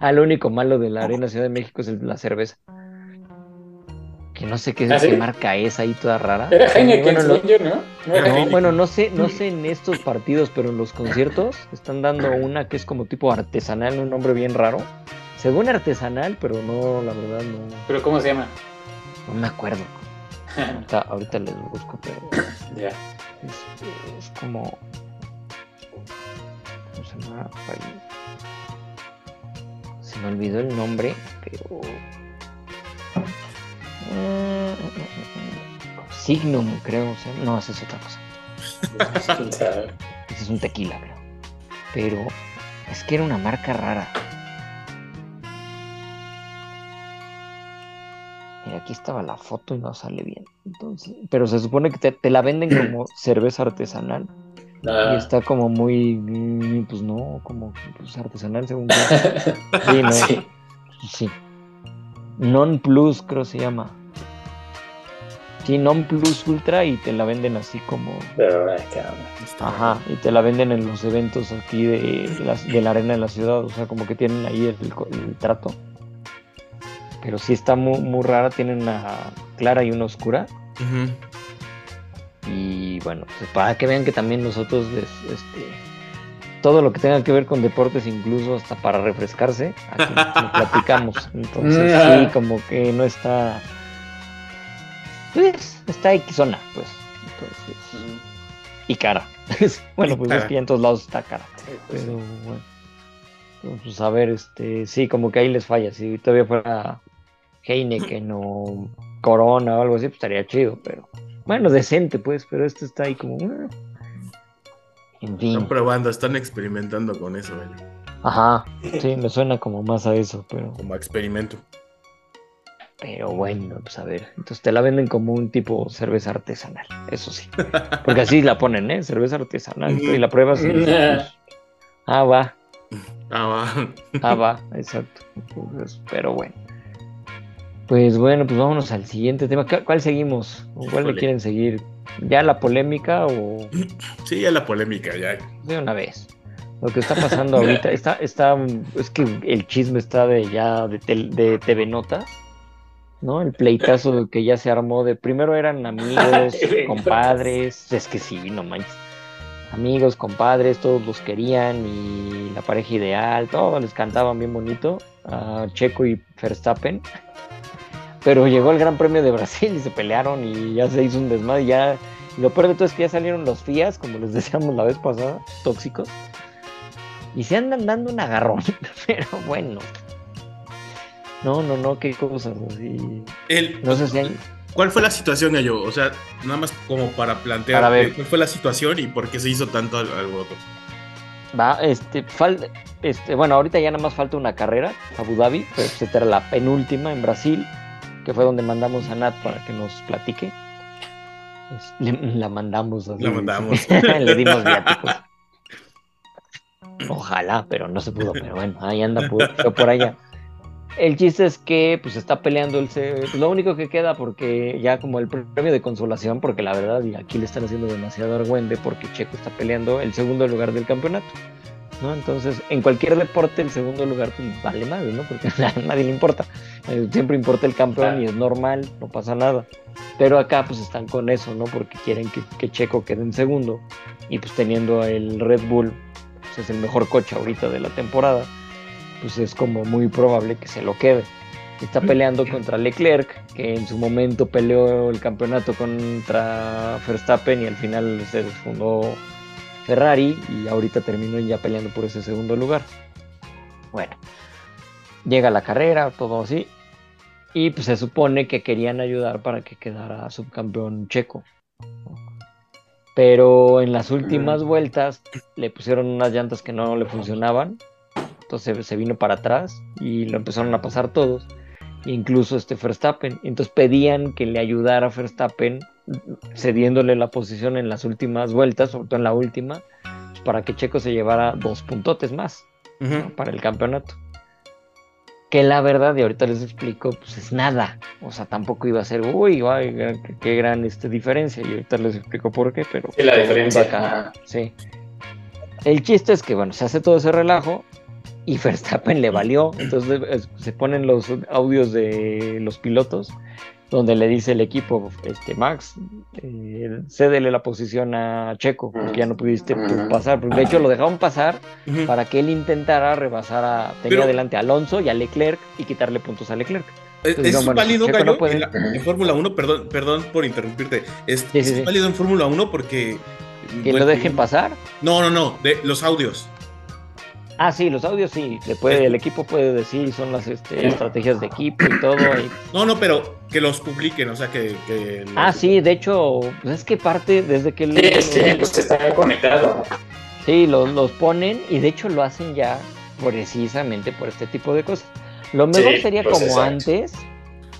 Ah, lo único malo de la Arena Ciudad de México es el- la cerveza. Que no sé qué,
¿Ah, sí?
qué marca es ahí toda rara.
Era Heineken,
bueno, lo-
yo, ¿no? No era
no,
Heineken.
bueno, no sé, no sé en estos partidos, pero en los conciertos están dando una que es como tipo artesanal, un nombre bien raro. Según artesanal, pero no, la verdad no,
Pero ¿cómo se llama?
no me acuerdo. Ahorita, ahorita les busco, pero
ya.
es, es como. ¿Cómo se llama? Se me olvidó el nombre, pero. Signum, creo. o sea, No, esa es otra cosa. Ese es un tequila, creo. Pero es que era una marca rara. Mira, aquí estaba la foto y no sale bien. Entonces, pero se supone que te, te la venden como cerveza artesanal. Y
Ah.
está como muy, pues no, como pues, artesanal según yo. Sí, no,
Sí.
sí. Non Plus creo se llama. Sí, Non Plus Ultra y te la venden así como
Pero, caramba.
Ajá, y te la venden en los eventos aquí de la, de la arena de la ciudad, o sea, como que tienen ahí el, el trato. Pero sí está muy, muy rara, tienen una clara y una oscura.
Ujú.
Y bueno, pues para que vean que también nosotros, les, este, todo lo que tenga que ver con deportes, incluso hasta para refrescarse, aquí lo platicamos. Entonces sí, como que no está... Pues, está Xona, pues. Entonces, y cara. bueno, pues es que ya en todos lados está cara.
Pues,
Pero bueno. Pues a ver, este, sí, como que ahí les falla. Si todavía fuera Heineken o Corona o algo así, pues estaría chido, pero bueno, decente, pues, pero esto está ahí como. En fin.
Están probando, están experimentando con eso, güey.
Ajá, sí, me suena como más a eso, pero,
Como experimento.
pero bueno, pues a ver. Entonces te la venden como un tipo cerveza artesanal, eso sí. Porque así la ponen, ¿eh? Cerveza artesanal. Y la pruebas y pues, ah, va.
Ah, va.
Ah, va, exacto. Entonces, pero bueno. Pues bueno, pues vámonos al siguiente tema. ¿Cu- ¿Cuál seguimos? ¿O ¿Cuál le quieren seguir? ¿Ya la polémica o
Sí, ya la polémica, ya.
de una vez? Lo que está pasando ahorita, está, está, es que el chisme está de ya de, tel- de TV Notas, ¿no? El pleitazo que ya se armó de primero eran amigos, compadres, es que sí, no manches. Amigos, compadres, todos los querían y la pareja ideal, todos les cantaban bien bonito a Checo y Verstappen. Pero llegó el Gran Premio de Brasil y se pelearon y ya se hizo un desmadre. y Ya, y lo peor de todo es que ya salieron los FIAs, como les decíamos la vez pasada, tóxicos. Y se andan dando un agarrón, pero bueno. No, no, no, qué cosas así.
El,
No sé si hay...
¿Cuál fue la situación, Gallo? O sea, nada más como para plantear
Para ver.
cuál fue la situación y por qué se hizo tanto al- alboroto.
Va, este, fal- este, bueno, ahorita ya nada más falta una carrera, Abu Dhabi, pues esta era la penúltima en Brasil, que fue donde mandamos a Nat para que nos platique. Pues, le- la mandamos. así.
La mandamos.
Le dimos viáticos. Ojalá, pero no se pudo, pero bueno, ahí anda por, allá. El chiste es que pues está peleando el pues, lo único que queda porque ya como el premio de consolación, porque la verdad y aquí le están haciendo demasiado argüende porque Checo está peleando el segundo lugar del campeonato. ¿No? Entonces, en cualquier deporte el segundo lugar pues, vale más, ¿no? Porque a nadie le importa. Eh, Siempre importa el campeón y es normal, no pasa nada. Pero acá pues están con eso, ¿no? Porque quieren que, que Checo quede en segundo. Y pues teniendo el Red Bull, pues es el mejor coche ahorita de la temporada, pues es como muy probable que se lo quede. Está peleando contra Leclerc, que en su momento peleó el campeonato contra Verstappen y al final se desfundó Ferrari y ahorita terminó ya peleando por ese segundo lugar. Bueno, llega la carrera, todo así, y pues se supone que querían ayudar para que quedara subcampeón checo. Pero en las últimas vueltas le pusieron unas llantas que no le funcionaban, entonces se vino para atrás y lo empezaron a pasar todos, incluso este Verstappen. Entonces pedían que le ayudara a Verstappen cediéndole la posición en las últimas vueltas, sobre todo en la última, pues, para que Checo se llevara dos puntotes más
Ujú.
¿no? para el campeonato. Que la verdad, y ahorita les explico, pues es nada. O sea, tampoco iba a ser, uy, guay, qué, qué gran este, diferencia. Y ahorita les explico por qué, pero.
Sí, la diferencia.
Acá, sí. El chiste es que, bueno, se hace todo ese relajo y Verstappen le valió. Entonces es- se ponen los audios de los pilotos donde le dice el equipo, este Max, eh, cédele la posición a Checo, porque ya no pudiste pasar. Porque de hecho lo dejaron pasar para que él intentara rebasar a, tenía
Pero-
adelante a Alonso y a Leclerc y quitarle puntos a Leclerc.
¿Es,
Entonces,
es
no, bueno,
válido,
Checo
Gallo,
no puede.
en, la- en Fórmula 1? Perdón, perdón por interrumpirte. ¿Es,
sí,
es
sí.
válido en Fórmula 1 porque...
Que
bueno,
lo dejen pasar.
No, no, no, de los audios.
Ah, sí, los audios sí, le puede, el equipo puede decir, son las este, estrategias de equipo y todo. y-
No, no, pero que los publiquen, o sea, que... que los-
Ah, sí, de hecho, pues es que parte desde que
Sí,
lo-
sí, pues está conectado.
sí, los, los ponen y de hecho lo hacen ya precisamente por este tipo de cosas. Lo mejor
Sí,
sería
pues
como
exacto.
antes.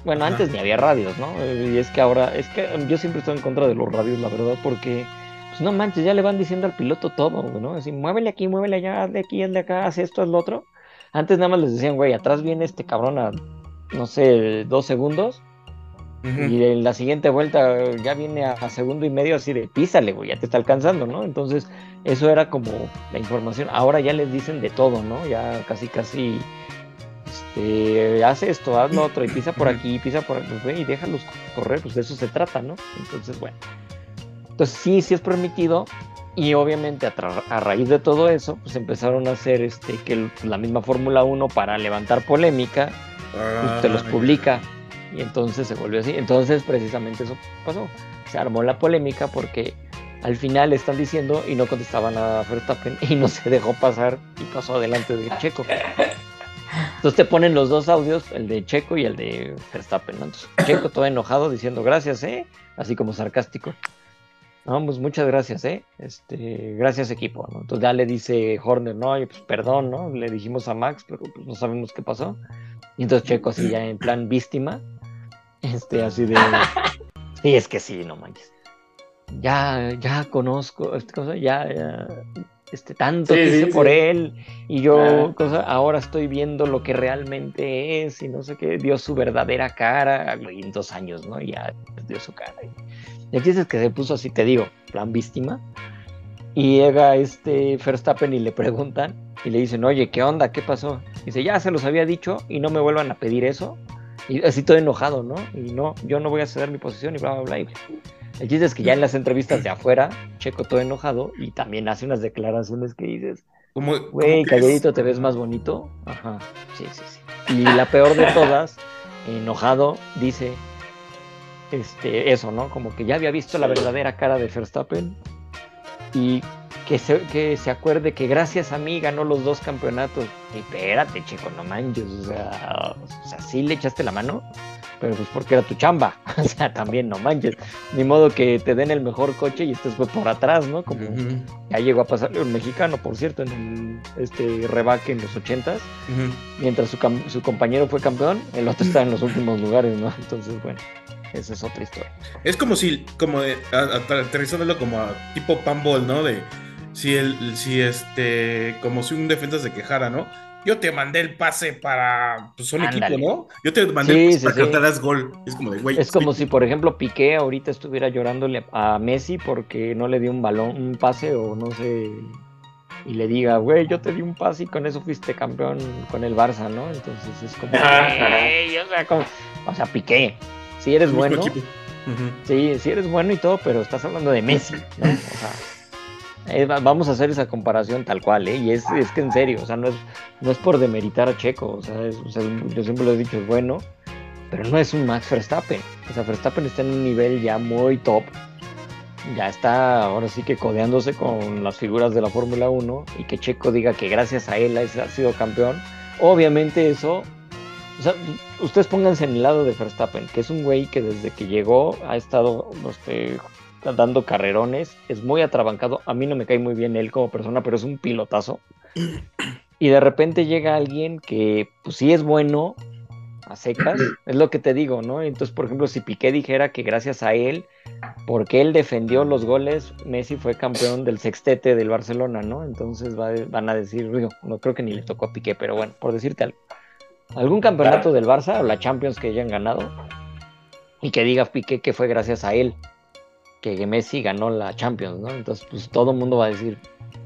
Bueno,
Ajá.
antes ni había radios, ¿no? Y es que ahora, es que yo siempre estoy en contra de los radios, la verdad, porque, pues no manches, ya le van diciendo al piloto todo, ¿no? Así, muévele aquí, muévele allá, haz de aquí, haz de acá, haz esto, haz lo otro. Antes nada más les decían, güey, atrás viene este cabrón a, no sé, dos segundos, y en la siguiente vuelta ya viene a, a segundo y medio así de písale, güey, ya te está alcanzando, ¿no? Entonces, eso era como la información. Ahora ya les dicen de todo, ¿no? Ya casi, casi, este, haz esto, haz lo otro, y pisa por aquí, pisa por aquí, pues, güey, y déjalos correr, pues de eso se trata, ¿no? Entonces, bueno. Entonces, sí, sí es permitido. Y obviamente a, raíz de todo eso, pues empezaron a hacer este que el- la misma Fórmula 1 para levantar polémica, pues, te los
Ah,
publica y entonces se volvió así. Entonces precisamente eso pasó. Se armó la polémica porque al final están diciendo y no contestaban a Verstappen y no se dejó pasar y pasó adelante de Checo. Entonces te ponen los dos audios, el de Checo y el de Verstappen. ¿no? Entonces, Checo todo enojado diciendo gracias, ¿eh? Así como sarcástico. No, pues muchas gracias, ¿eh? Este, gracias equipo, ¿no? Entonces ya le dice Horner, no, oye, pues perdón, ¿no? Le dijimos a Max, pero pues no sabemos qué pasó. Y entonces Checo así ya en plan víctima, este, así de, sí, es que sí, no manches. Ya, ya conozco, este, ya, ya, este, tanto
Sí,
que hice
sí,
por
sí.
él y yo,
Ah.
cosa, ahora estoy viendo lo que realmente es y no sé qué, dio su verdadera cara, y en dos años, ¿no? Ya dio su cara. Y el chiste es que se puso así, te digo, plan víctima. Y llega este Verstappen y le preguntan y le dicen, oye, ¿qué onda? ¿Qué pasó? Dice, ya se los había dicho y no me vuelvan a pedir eso. Y así todo enojado, ¿no? Y no, yo no voy a ceder mi posición y bla, bla, bla. Y el chiste es que ya en las entrevistas de afuera, Checo todo enojado y también hace unas declaraciones que dices, güey, calladito te ves más bonito. Ajá, sí, sí, sí. Y la peor de todas, enojado, dice, este, eso, ¿no? Como que ya había visto la verdadera cara de Verstappen y que se, que se acuerde que gracias a mí ganó los dos campeonatos. Y espérate, chico, no manches, o sea, o sea, sí le echaste la mano, pero pues porque era tu chamba, o sea, también no manches. Ni modo que te den el mejor coche y estés pues, por atrás, ¿no? Como
Ujú,
ya llegó a pasarle un mexicano, por cierto, en el, este rebaque en los ochentas,
ujú.
mientras su, su compañero fue campeón, el otro está en los últimos lugares, ¿no? Entonces, bueno, esa es otra historia.
Es como si, como de, a- aterrizándolo como a tipo panball, ¿no? De si el, si este, como si un defensa se quejara, ¿no? Yo te mandé el pase para, pues
Ándale.
equipo, ¿no? Yo te mandé
Sí,
el pase
sí,
para
sí.
que te das gol. Es como de, güey.
Es como si, por ejemplo, Piqué ahorita estuviera llorándole a Messi porque no le dio un balón, un pase o no sé, y le diga, güey, yo te di un pase y con eso fuiste campeón con el Barça, ¿no? Entonces es como,
Ajá, ajá.
"Ey", o sea, como- o sea, Piqué, si eres bueno. Sí, sí eres bueno y todo, pero estás hablando de Messi, ¿no? O sea, eh, va- vamos a hacer esa comparación tal cual, ¿eh? Y es, es que en serio, o sea, no es, no es por demeritar a Checo, o sea, es- o sea, yo siempre lo he dicho, es bueno, pero no es un Max Verstappen. O sea, Verstappen está en un nivel ya muy top, ya está ahora sí que codeándose con las figuras de la Fórmula 1 y que Checo diga que gracias a él ha sido campeón, obviamente eso o sea, ustedes pónganse en el lado de Verstappen, que es un güey que desde que llegó ha estado este, dando carrerones, es muy atrabancado. A mí no me cae muy bien él como persona, pero es un pilotazo. Y de repente llega alguien que, pues sí es bueno a secas, es lo que te digo, ¿no? Entonces, por ejemplo, si Piqué dijera que gracias a él, porque él defendió los goles, Messi fue campeón del sextete del Barcelona, ¿no? Entonces va- van a decir, digo, no creo que ni le tocó a Piqué, pero bueno, por decirte algo algún campeonato del Barça o la Champions que hayan ganado y que diga Piqué que fue gracias a él que Messi ganó la Champions, ¿no? Entonces, pues todo el mundo va a decir,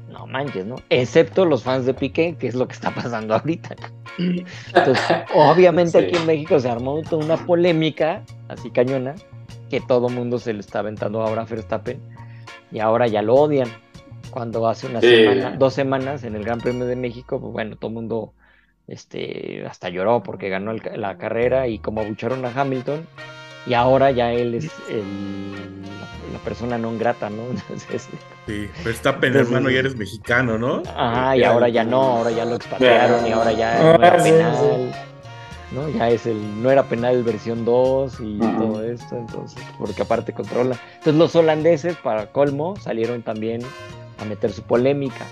no manches, ¿no? Excepto los fans de Piqué, que es lo que está pasando ahorita. Entonces, obviamente
Sí.
aquí en México se armó toda una polémica así cañona, que todo mundo se le está aventando ahora a Verstappen y ahora ya lo odian. Cuando hace una
Sí.
semana, dos semanas en el Gran Premio de México, pues bueno, todo el mundo este, hasta lloró porque ganó el la carrera y como abucharon a Hamilton, y ahora ya él es el- la, la persona no grata, ¿no? Entonces,
Sí, Verstappen, hermano, ya eres mexicano, ¿no?
Ajá, y ahora ya no, ahora ya lo expatriaron y ahora ya no
Ah,
era
sí,
penal. ¿no? Ya es el, no era penal versión 2 y
Ajá.
todo esto, entonces, porque aparte controla. Entonces los holandeses, para colmo, salieron también a meter su polémica.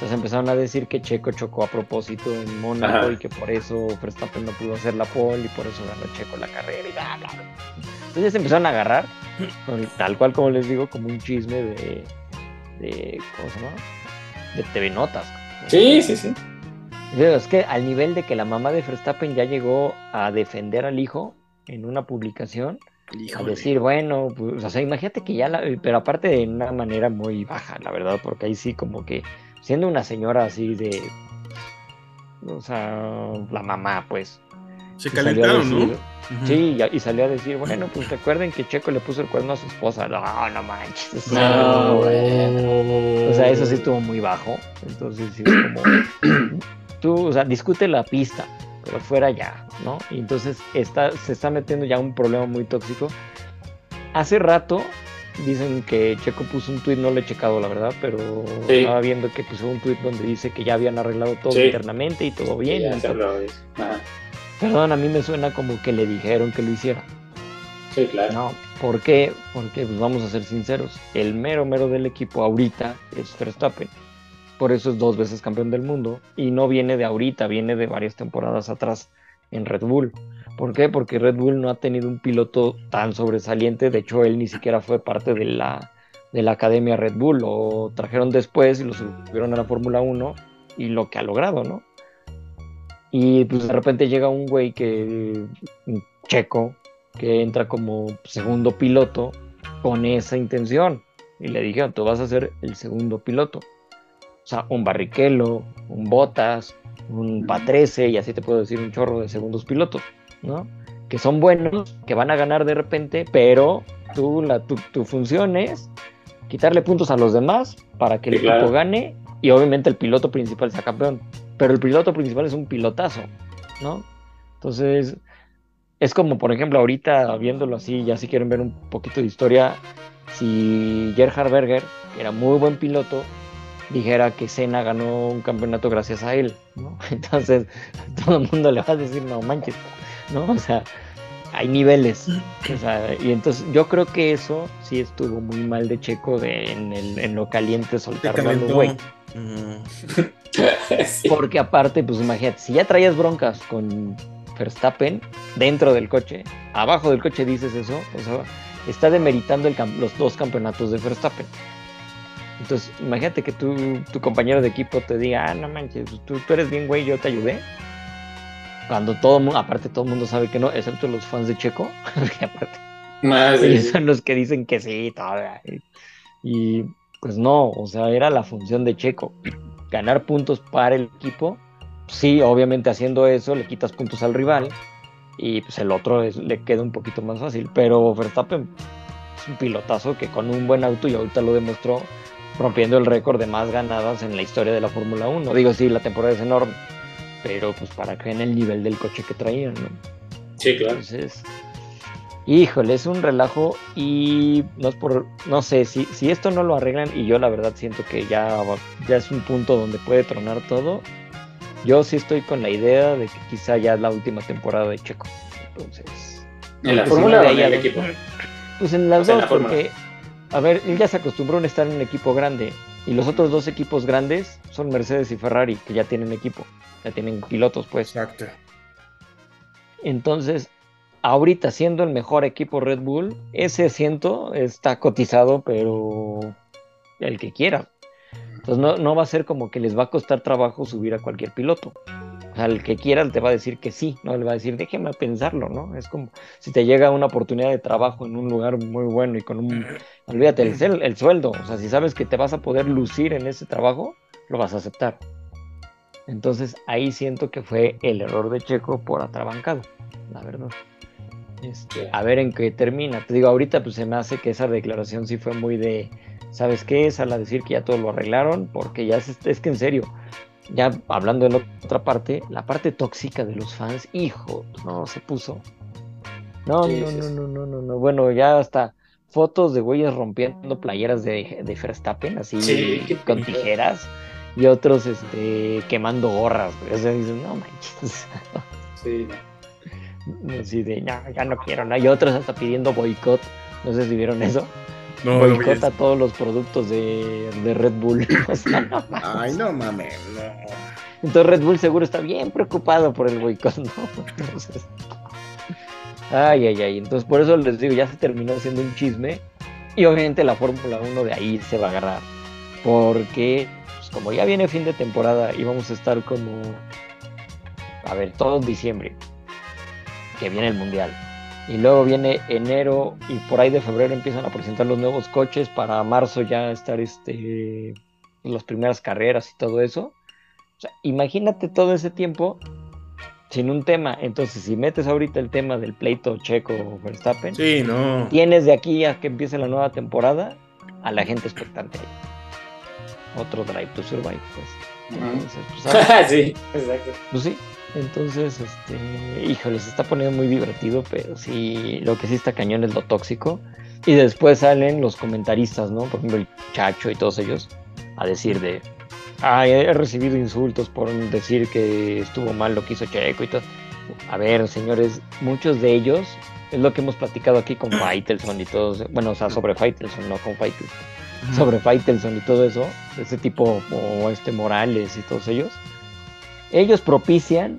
Entonces empezaron a decir que Checo chocó a propósito en Mónaco
Ajá.
y que por eso Verstappen no pudo hacer la pole y por eso ganó Checo la carrera y bla, bla, bla. Entonces ya se empezaron a agarrar, con- tal cual como les digo, como un chisme de, de ¿cómo se llama? De TV Notas.
Sí, sí, sí.
Pero Es que al nivel de que la mamá de Verstappen ya llegó a defender al hijo en una publicación, a
Híjole.
decir, bueno, pues, o sea, imagínate que ya la, pero aparte de una manera muy baja, la verdad, porque ahí sí como que siendo una señora así de, o sea, la mamá, pues.
Se calentaron, ¿no?
Sí, y, y salió a decir, bueno, pues recuerden que Checo le puso el cuerno a su esposa. No, no manches. o sea,
No, bueno.
O sea, eso sí estuvo muy bajo. Entonces, sí, es como. Tú, o sea, discute la pista, pero fuera ya, ¿no? Y entonces está, se está metiendo ya un problema muy tóxico. Hace rato dicen que Checo puso un tuit, no lo he checado, la verdad, pero
Sí.
estaba viendo que puso un tuit donde dice que ya habían arreglado todo
Sí.
internamente y todo bien.
Sí, ya
y
se
todo.
habló de eso. Ajá.
Perdón, a mí me suena como que le dijeron que lo hiciera.
Sí, claro.
No, ¿por qué? Porque pues vamos a ser sinceros, el mero mero del equipo ahorita es Verstappen. Por eso es dos veces campeón del mundo y no viene de ahorita, viene de varias temporadas atrás en Red Bull. ¿Por qué? Porque Red Bull no ha tenido un piloto tan sobresaliente, de hecho él ni siquiera fue parte de la, de la academia Red Bull, lo trajeron después y lo subieron a la Fórmula 1 y lo que ha logrado, ¿no? Y pues de repente llega un güey que, un checo, que entra como segundo piloto con esa intención. Y le dijeron, tú vas a ser el segundo piloto. O sea, un Barrichello, un Botas, un Patrese, y así te puedo decir un chorro de segundos pilotos, ¿no? Que son buenos, que van a ganar de repente, pero tú, la, tu, tu función es quitarle puntos a los demás para que el
Sí,
equipo
claro.
gane y obviamente el piloto principal sea campeón. Pero el piloto principal es un pilotazo, ¿no? Entonces, es como, por ejemplo, ahorita viéndolo así, ya si quieren ver un poquito de historia, si Gerhard Berger, que era muy buen piloto, dijera que Senna ganó un campeonato gracias a él, ¿no? Entonces, todo el mundo le va a decir, no manches, ¿no? O sea, hay niveles. O sea, y entonces yo creo que eso sí estuvo muy mal de Checo de, en, el, en lo caliente
Se
soltarlo a güey.
Sí.
Porque aparte, pues imagínate, si ya traías broncas con Verstappen dentro del coche, abajo del coche dices eso, o sea, está demeritando el los dos campeonatos de Verstappen. Entonces, imagínate que tú, tu compañero de equipo te diga, ah, no manches, tú, tú eres bien güey, yo te ayudé. Cuando todo mundo, aparte todo el mundo sabe que no, excepto los fans de Checo, porque aparte ellos son los que dicen que sí, todavía. Y pues no, o sea, era la función de Checo. Ganar puntos para el equipo. Sí, obviamente haciendo eso le quitas puntos al rival y pues el otro es- le queda un poquito más fácil. Pero Verstappen es un pilotazo que con un buen auto y ahorita lo demostró rompiendo el récord de más ganadas en la historia de la Fórmula 1. Digo, sí, la temporada es enorme, pero pues para que en el nivel del coche que traían, ¿no?
Sí, claro.
Entonces, híjole, es un relajo y no es por, no sé, si, si esto no lo arreglan y yo la verdad siento que ya, ya es un punto donde puede tronar todo, yo sí estoy con la idea de que quizá ya es la última temporada de Checo. Entonces,
En la fórmula o en el equipo.
pues en las
O sea, en
dos,
la
porque, a ver, él ya se acostumbró a estar en un equipo grande y los otros dos equipos grandes son Mercedes y Ferrari, que ya tienen equipo, ya tienen pilotos, pues.
Exacto.
Entonces, ahorita siendo el mejor equipo Red Bull, ese asiento está cotizado, pero el que quiera. Entonces no, no va a ser como que les va a costar trabajo subir a cualquier piloto. O sea, el que quiera te va a decir que sí, no le va a decir déjeme pensarlo, ¿no? Es como si te llega una oportunidad de trabajo en un lugar muy bueno y con un, olvídate, el, el sueldo, o sea, si sabes que te vas a poder lucir en ese trabajo, lo vas a aceptar. Entonces ahí siento que fue el error de Checo por atrabancado, la verdad. Este, a ver en qué termina. Te digo, ahorita pues se me hace que esa declaración sí fue muy de, ¿sabes qué? Es a decir que ya todo lo arreglaron, porque ya es, es que en serio, ya hablando en otra parte, la parte tóxica de los fans, hijo, no, se puso. No, no, no, no, no, no, no. Bueno, ya hasta fotos de güeyes rompiendo playeras de, de Verstappen, así
Sí,
con tijeras, y otros este, quemando gorras. güey. O sea, dicen, no manches.
Sí, no.
Así de, no, ya no quiero, ¿no? Y otros hasta pidiendo boicot. No sé si vieron eso.
No, no vi
boicot
eso.
a todos los productos de, de Red Bull. O sea, no mames.
Ay, no mames. no.
Entonces Red Bull seguro está bien preocupado por el boicot, ¿no? Entonces. Ay, ay, ay. Entonces por eso les digo, ya se terminó haciendo un chisme. Y obviamente la Fórmula 1 de ahí se va a agarrar. Porque, pues, como ya viene fin de temporada y vamos a estar como. A ver, todo diciembre. Que viene el Mundial. Y luego viene enero y por ahí de febrero empiezan a presentar los nuevos coches para marzo ya estar este las primeras carreras y todo eso. O sea, imagínate todo ese tiempo sin un tema. Entonces, si metes ahorita el tema del pleito Checo Verstappen,
Sí, no.
tienes de aquí a que empiece la nueva temporada a la gente expectante ahí. Otro Drive to Survive, pues. Entonces, pues,
sí, exacto.
pues sí. Entonces, este, híjole, se está poniendo muy divertido, pero sí, lo que sí está cañón es lo tóxico. Y después salen los comentaristas, ¿no? Por ejemplo, el Chacho y todos ellos, a decir de, ah, he recibido insultos por decir que estuvo mal lo que hizo Checo y todo. A ver, señores, muchos de ellos, es lo que hemos platicado aquí con Faitelson y todos, bueno, o sea, sobre Faitelson, no con Faitelson sobre Faitelson y todo eso, ese tipo o este Morales y todos ellos, ellos propician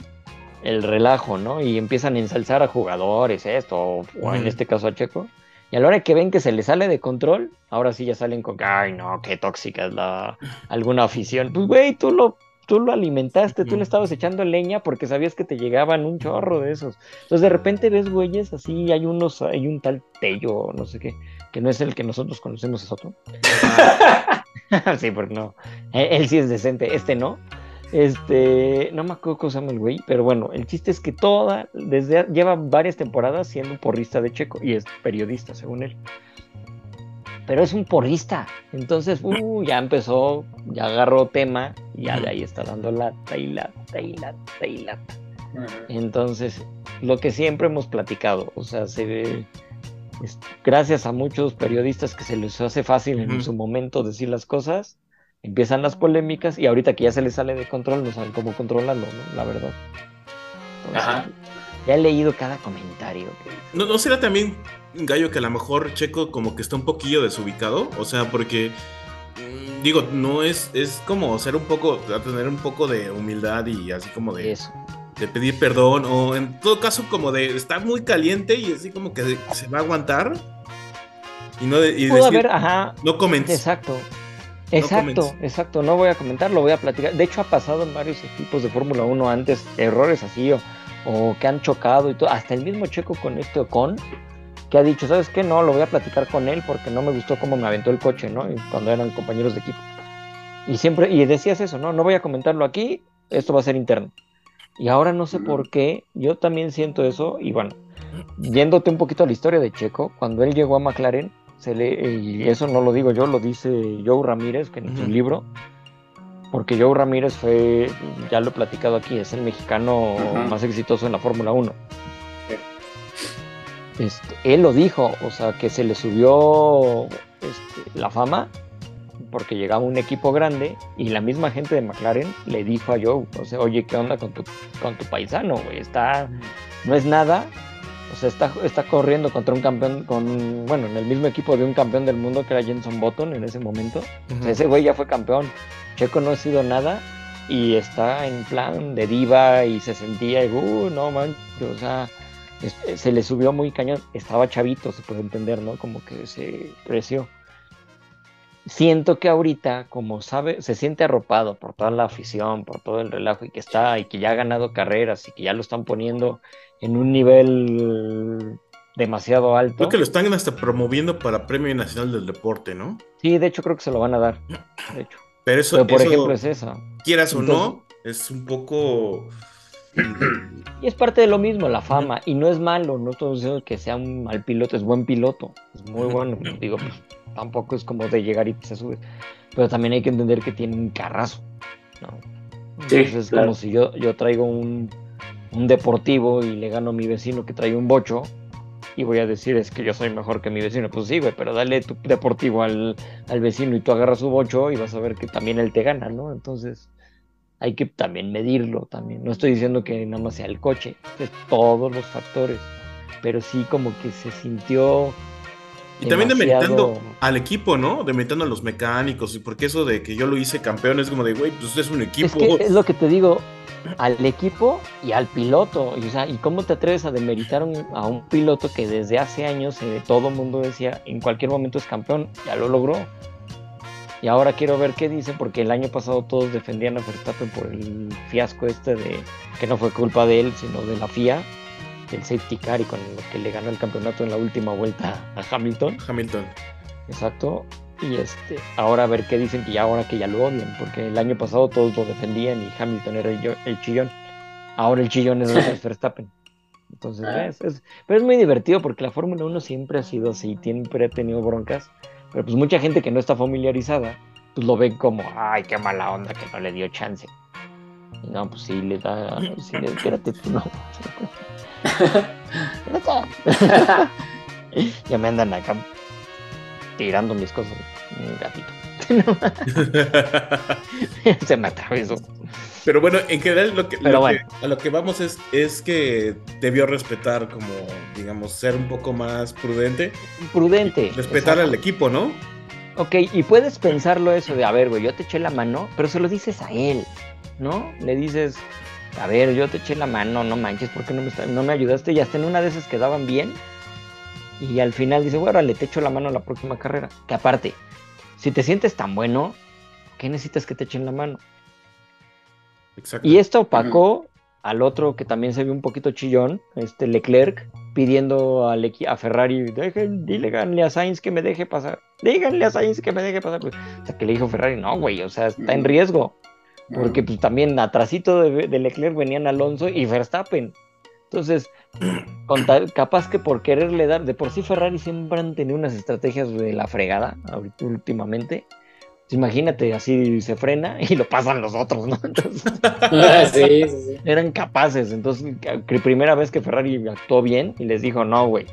el relajo, ¿no? Y empiezan a ensalzar a jugadores, esto, o, o en este caso a Checo. Y a la hora que ven que se le sale de control, ahora sí ya salen con que, ay, no, qué tóxica es la alguna afición. Pues, güey, tú lo, tú lo alimentaste, tú le estabas echando leña porque sabías que te llegaban un chorro de esos. Entonces, de repente ves güeyes así, hay unos, hay un tal Tello, no sé qué, que no es el que nosotros conocemos, es otro. sí, porque no. Él, él sí es decente, este no. Este, no me acuerdo cómo se llama el güey, pero bueno, el chiste es que toda, desde lleva varias temporadas siendo un porrista de Checo y es periodista, según él. Pero es un porrista, entonces, uh, ya empezó, ya agarró tema y ya de ahí está dando lata y lata y lata y lata.
Ujú.
Entonces, lo que siempre hemos platicado, o sea, se ve, gracias a muchos periodistas que se les hace fácil en su momento decir las cosas, empiezan las polémicas y ahorita que ya se les sale de control, no saben cómo controlarlo, ¿no? La verdad. Entonces,
Ajá.
Ya he leído cada comentario. que-
¿No, ¿No será también, Gallo, que a lo mejor Checo como que está un poquillo desubicado? O sea, porque, mm, digo, no es, es como ser un poco, tener un poco de humildad y así como de,
Eso.
de pedir perdón, o en todo caso como de estar muy caliente y así como que se va a aguantar y no de, y decir,
haber, ajá,
no comentes.
Exacto. Exacto, exacto. No voy a comentar, lo voy a platicar. De hecho, ha pasado en varios equipos de Fórmula 1 antes, errores así, o, o que han chocado y todo. Hasta el mismo Checo con este Ocon, que ha dicho, ¿sabes qué? No, lo voy a platicar con él porque no me gustó cómo me aventó el coche, ¿no? Y Cuando eran compañeros de equipo. Y siempre, y decías eso, ¿no? No voy a comentarlo aquí, esto va a ser interno. Y ahora no sé por qué, yo también siento eso, y bueno, yéndote un poquito a la historia de Checo, cuando él llegó a McLaren, se le, y eso no lo digo yo, lo dice Joe Ramírez, que en su libro, porque Joe Ramírez fue, ya lo he platicado aquí, es el mexicano más exitoso en la Fórmula 1.
Sí.
Este, él lo dijo, o sea, que se le subió este, la fama porque llegaba un equipo grande y la misma gente de McLaren le dijo a Joe, o sea, oye, ¿qué onda con tu, con tu paisano, güey? Está, no es nada, o sea, está, está corriendo contra un campeón, con, bueno, en el mismo equipo de un campeón del mundo que era Jenson Button en ese momento. O
Ujú.
sea, ese güey ya fue campeón. Checo no ha sido nada y está en plan de diva y se sentía, uh, no man, o sea, es- se le subió muy cañón. Estaba chavito, se puede entender, ¿no? Como que se creció. Siento que ahorita, como sabe, se siente arropado por toda la afición, por todo el relajo y que está y que ya ha ganado carreras y que ya lo están poniendo en un nivel demasiado alto.
Creo que lo están hasta promoviendo para Premio Nacional del Deporte, ¿no?
Sí, de hecho creo que se lo van a dar. De hecho.
Pero eso,
Pero por
eso,
ejemplo es esa.
quieras o no, es un poco
Y es parte de lo mismo, la fama. Y no es malo, no estoy diciendo que sea un mal piloto, es buen piloto. Es muy bueno. Digo, pues, tampoco es como de llegar y se sube. Pero también hay que entender que tiene un carrazo. ¿no?
Sí,
Entonces es
claro.
como si yo, yo traigo un, un deportivo y le gano a mi vecino que trae un bocho. Y voy a decir, es que yo soy mejor que mi vecino. Pues sí, güey, pero dale tu deportivo al, al vecino y tú agarras su bocho y vas a ver que también él te gana, ¿no? Entonces hay que también medirlo también. No estoy diciendo que nada más sea el coche, es todos los factores. Pero sí como que se sintió...
Y también demeritando al equipo, ¿no? Demeritando a los mecánicos. Y porque eso de que yo lo hice campeón es como de, güey, pues es un equipo.
Es que es lo que te digo, al equipo y al piloto. Y, o sea, ¿y cómo te atreves a demeritar un- a un piloto que desde hace años eh, todo el mundo decía en cualquier momento es campeón? Ya lo logró. Y ahora quiero ver qué dice, porque el año pasado todos defendían a Verstappen por el fiasco este de que no fue culpa de él, sino de la FIA, del safety car y con lo que le ganó el campeonato en la última vuelta a Hamilton.
Hamilton.
Exacto. Y este, ahora a ver qué dicen que ya ahora que ya lo odian, porque el año pasado todos lo defendían y Hamilton era el, el chillón. Ahora el chillón es Max Verstappen. Entonces,
Ah.
es, es- pero es muy divertido porque la Fórmula 1 siempre ha sido así, siempre ha tenido broncas, pero pues mucha gente que no está familiarizada, pues lo ven como, ay, qué mala onda que no le dio chance. Y no, pues sí le da, sí le, espérate tú no. Ya me andan acá tirando mis cosas. Un gatito. Se me atravesó.
Pero bueno, en general lo que, lo
bueno.
que- a lo que vamos es, es que debió respetar como, digamos, ser un poco más prudente.
Prudente.
Respetar
exacto.
al equipo, ¿no?
Ok, y puedes pensarlo eso de, a ver, güey, yo te eché la mano, pero se lo dices a él, ¿no? Le dices, a ver, yo te eché la mano, no manches, ¿por qué no me, está- no me ayudaste? Y hasta en una de esas quedaban bien. Y al final dice, bueno, le te echo la mano a la próxima carrera. Que aparte, si te sientes tan bueno, ¿qué necesitas que te echen la mano?
Exacto.
Y esto opacó al otro que también se vio un poquito chillón, este Leclerc, pidiendo a Ferrari, dejen, díganle a Sainz que me deje pasar, díganle a Sainz que me deje pasar. Pues, o sea, que le dijo Ferrari, no, güey, o sea, está en riesgo. Porque pues también atrasito de, de Leclerc venían Alonso y Verstappen. Entonces, con tal- capaz que por quererle dar, de por sí Ferrari siempre han tenido unas estrategias de la fregada, ahorita últimamente. Pues, imagínate, así se frena y lo pasan los otros, ¿no? Entonces,
sí, sí, sí.
eran capaces. Entonces, primera vez que Ferrari actuó bien y les dijo, no, güey,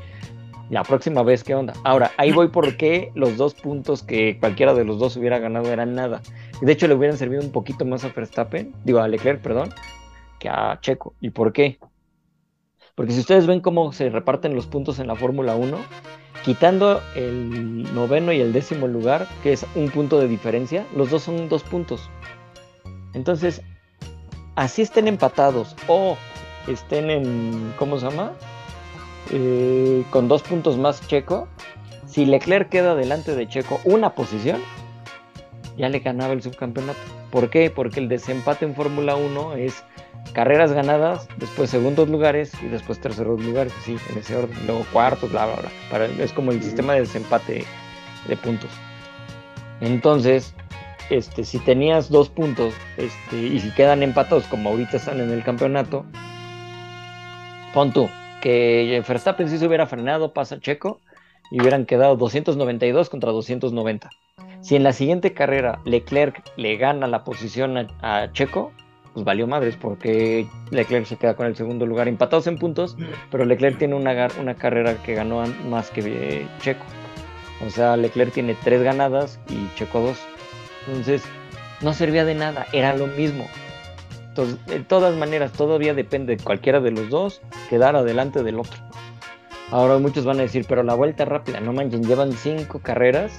la próxima vez, ¿qué onda? Ahora, ahí voy porque los dos puntos que cualquiera de los dos hubiera ganado eran nada. De hecho, le hubieran servido un poquito más a Verstappen, digo, a Leclerc, perdón, que a Checo. ¿Y por qué? Porque si ustedes ven cómo se reparten los puntos en la Fórmula 1, quitando el noveno y el décimo lugar, que es un punto de diferencia, los dos son dos puntos. Entonces, así estén empatados o estén en, ¿cómo se llama? Eh, con dos puntos más Checo, si Leclerc queda delante de Checo una posición, ya le ganaba el subcampeonato. ¿Por qué? Porque el desempate en Fórmula 1 es carreras ganadas, después segundos lugares y después terceros lugares, sí, en ese orden, luego cuartos, bla, bla, bla. Para- es como el sistema de desempate de puntos. Entonces, este, si tenías dos puntos este, y si quedan empatados como ahorita están en el campeonato, pon tú que Verstappen sí se hubiera frenado, pasa Checo y hubieran quedado 292 contra 290. Si en la siguiente carrera Leclerc le gana la posición a, Checo, pues valió madres porque Leclerc se queda con el segundo lugar empatados en puntos, pero Leclerc tiene una, una carrera que ganó an- más que eh, Checo. O sea, Leclerc tiene tres ganadas y Checo dos. Entonces, no servía de nada, era lo mismo. Entonces, de todas maneras, todavía depende de cualquiera de los dos quedar adelante del otro. Ahora muchos van a decir, pero la vuelta rápida, no manchen, llevan cinco carreras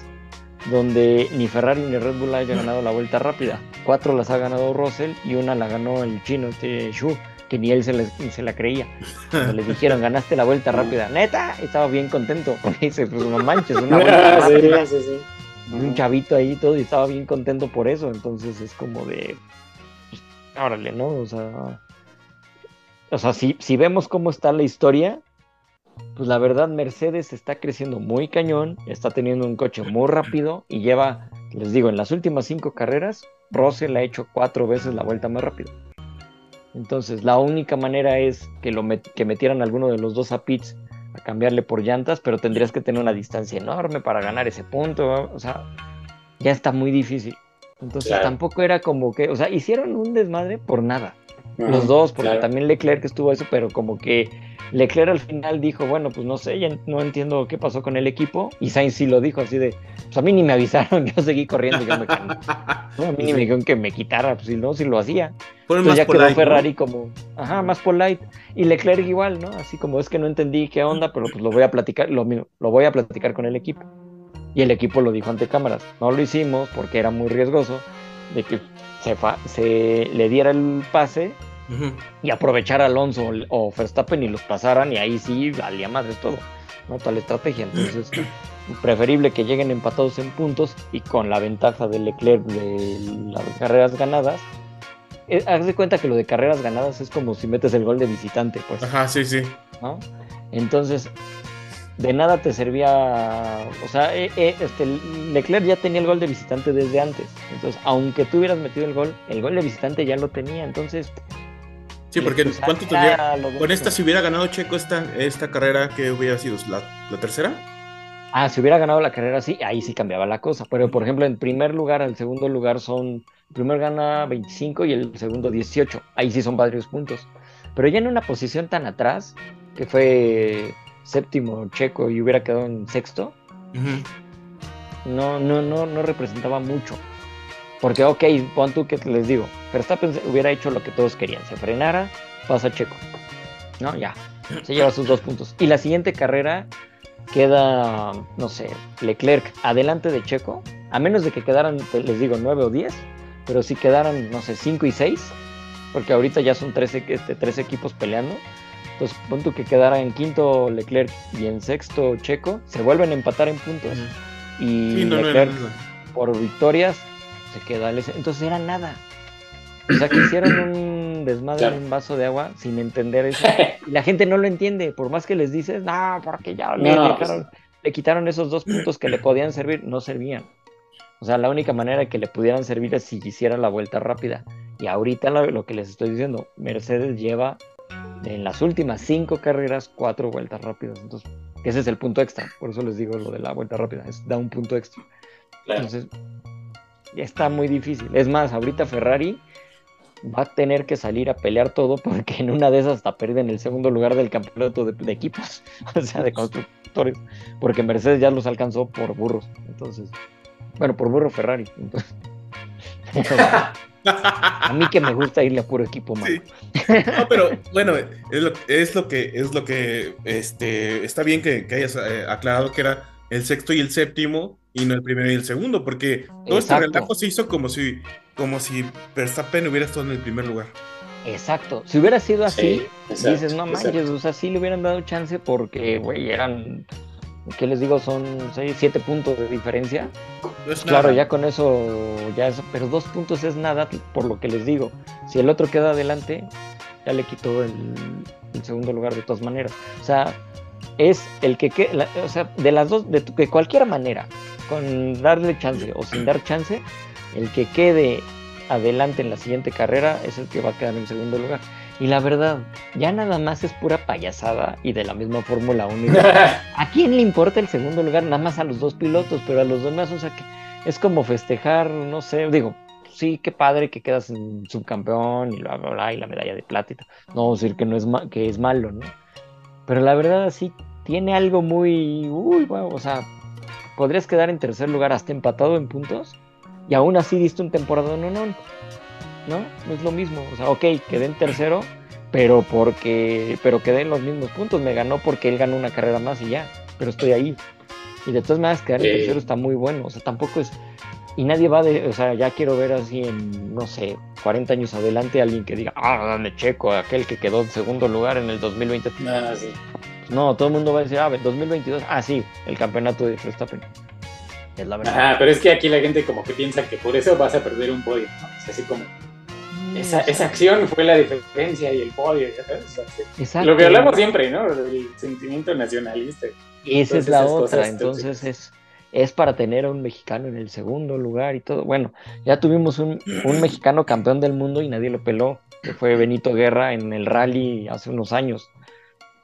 donde ni Ferrari ni Red Bull haya ganado la vuelta rápida. Cuatro las ha ganado Russell y una la ganó el chino, este Shu, que ni él se, la- se la creía. Cuando le dijeron, ganaste la vuelta rápida, neta, estaba bien contento. Porque dice, pues no manches, una vuelta
sí,
rápida
sí, sí.
un chavito ahí y todo y estaba bien contento por eso. Entonces es como de. Órale, ¿no? O sea. O sea, si, si vemos cómo está la historia, pues la verdad, Mercedes está creciendo muy cañón, está teniendo un coche muy rápido y lleva, les digo, en las últimas cinco carreras, Russell ha hecho cuatro veces la vuelta más rápida. Entonces, la única manera es que, lo met- que metieran alguno de los dos a pits a cambiarle por llantas, pero tendrías que tener una distancia enorme para ganar ese punto. O sea, ya está muy difícil. Entonces,
Claro.
tampoco era como que, o sea, hicieron un desmadre por nada. Los dos, porque
claro.
también Leclerc estuvo eso, pero como que Leclerc al final dijo, bueno, pues no sé, ya no entiendo qué pasó con el equipo. Y Sainz sí lo dijo así de, pues a mí ni me avisaron, yo seguí corriendo, yo me. No, a mí ni me dijeron que me quitara, pues si no, si lo hacía. Entonces ya
polite,
quedó
¿no?
Ferrari como, ajá, más polite. Y Leclerc igual, ¿no? Así como es que no entendí qué onda, pero pues lo voy a platicar, lo, lo voy a platicar con el equipo. Y el equipo lo dijo ante cámaras. No lo hicimos porque era muy riesgoso de que se, fa- se le diera el pase
Ujú.
y aprovechar a Alonso o- Verstappen y los pasaran y ahí sí valía madre todo, ¿no? Tal estrategia. Entonces, preferible que lleguen empatados en puntos y con la ventaja de Leclerc de las carreras ganadas. Eh, haz de cuenta que lo de carreras ganadas es como si metes el gol de visitante, pues,
Ajá, sí, sí.
¿no? Entonces, de nada te servía, o sea, eh, eh, este, Leclerc ya tenía el gol de visitante desde antes. Entonces, aunque tú hubieras metido el gol, el gol de visitante ya lo tenía. Entonces,
Sí, porque
pues,
¿cuánto tendría? Con esta, si hubiera ganado Checo esta, esta carrera, ¿qué hubiera sido? ¿La, la tercera?
Ah, si hubiera ganado la carrera, sí, ahí sí cambiaba la cosa. Pero, por ejemplo, en primer lugar, al segundo lugar son. El primer gana 25 y el segundo 18. Ahí sí son varios puntos. Pero ya en una posición tan atrás, que fue séptimo checo y hubiera quedado en sexto, no, no, no, no representaba mucho. Porque, ok, pon tú que les digo, Verstappen hubiera hecho lo que todos querían, se frenara, pasa Checo. No, ya, se lleva sus dos puntos. Y la siguiente carrera queda, no sé, Leclerc adelante de Checo, a menos de que quedaran, les digo, 9 o 10, pero si quedaran, no sé, 5 y 6, porque ahorita ya son tres, equ- este, tres equipos peleando. Entonces, pon tú que quedara en quinto Leclerc y en sexto Checo, se vuelven a empatar en puntos. Y
Sí, no, no era
Leclerc por victorias se queda entonces era nada. O sea que hicieron un desmadre
Claro.
en un vaso de agua sin entender eso. Y la gente no lo entiende por más que les dices no porque ya le,
No,
dejaron- le quitaron esos dos puntos que le podían servir no servían. O sea la única manera que le pudieran servir es si hiciera la vuelta rápida. Y ahorita lo, lo que les estoy diciendo Mercedes lleva en las últimas cinco carreras cuatro vueltas rápidas entonces ese es el punto extra por eso les digo lo de la vuelta rápida es da un punto extra
Claro.
entonces, ya está muy difícil. Es más, ahorita Ferrari va a tener que salir a pelear todo porque en una de esas hasta pierden el segundo lugar del campeonato de, de equipos, o sea, de constructores, porque Mercedes ya los alcanzó por burros. Entonces, bueno, por burro Ferrari. Entonces, a mí que me gusta irle a puro equipo malo.
Sí. No, pero bueno, es lo, es lo que es lo que este está bien que, que hayas eh, aclarado que era el sexto y el séptimo y no el primero y el segundo, porque todo este
Exacto.
relajo se hizo como si como si Verstappen hubiera estado en el primer lugar.
Exacto. Si hubiera sido así,
Sí, exacto,
dices, no manches,
exacto.
o sea, sí le hubieran dado chance porque, güey, eran, ¿qué les digo? Son 6, 7 puntos de diferencia.
No es
Claro,
nada.
ya con eso, ya eso, pero dos puntos es nada por lo que les digo. Si el otro queda adelante, ya le quitó el, el segundo lugar de todas maneras. O sea, es el que, que la- o sea, de las dos, de, de cualquier manera, con darle chance o sin dar chance, el que quede adelante en la siguiente carrera es el que va a quedar en segundo lugar. Y la verdad, ya nada más es pura payasada y de la misma Fórmula 1. y ¿A quién le importa el segundo lugar? Nada más a los dos pilotos, pero a los demás, o sea, que es como festejar, no sé, digo, sí, qué padre que quedas en subcampeón y bla, bla, bla, y la medalla de plata y todo. No vamos a decir que, no es, ma- que es malo, ¿no? Pero la verdad, sí, tiene algo muy, uy, wow, o sea, podrías quedar en tercer lugar hasta empatado en puntos y aún así diste un temporada, no, no, no, no es lo mismo, o sea, ok, quedé en tercero, pero porque, pero quedé en los mismos puntos, me ganó porque él ganó una carrera más y ya, pero estoy ahí. Y de todas maneras, quedar en tercero está muy bueno, o sea, tampoco es, y nadie va de, o sea, ya quiero ver así en, no sé, 40 años adelante alguien que diga, ah, dame checo, aquel que quedó en segundo lugar en el 2020.
No, sí.
No, todo el mundo va a decir, ah, 2022, ah, sí, el campeonato de Verstappen. Es la verdad.
Ajá, pero es que aquí la gente como que piensa que por eso vas a perder un podio, sea, así como, esa, esa acción fue la diferencia y el podio, ya sabes, o sea, sí.
Exacto.
Lo que hablamos siempre, ¿no? El sentimiento nacionalista.
Esa es la otra, entonces es, es para tener a un mexicano en el segundo lugar y todo. Bueno, ya tuvimos un, un mexicano campeón del mundo y nadie lo peló, que fue Benito Guerra en el rally hace unos años.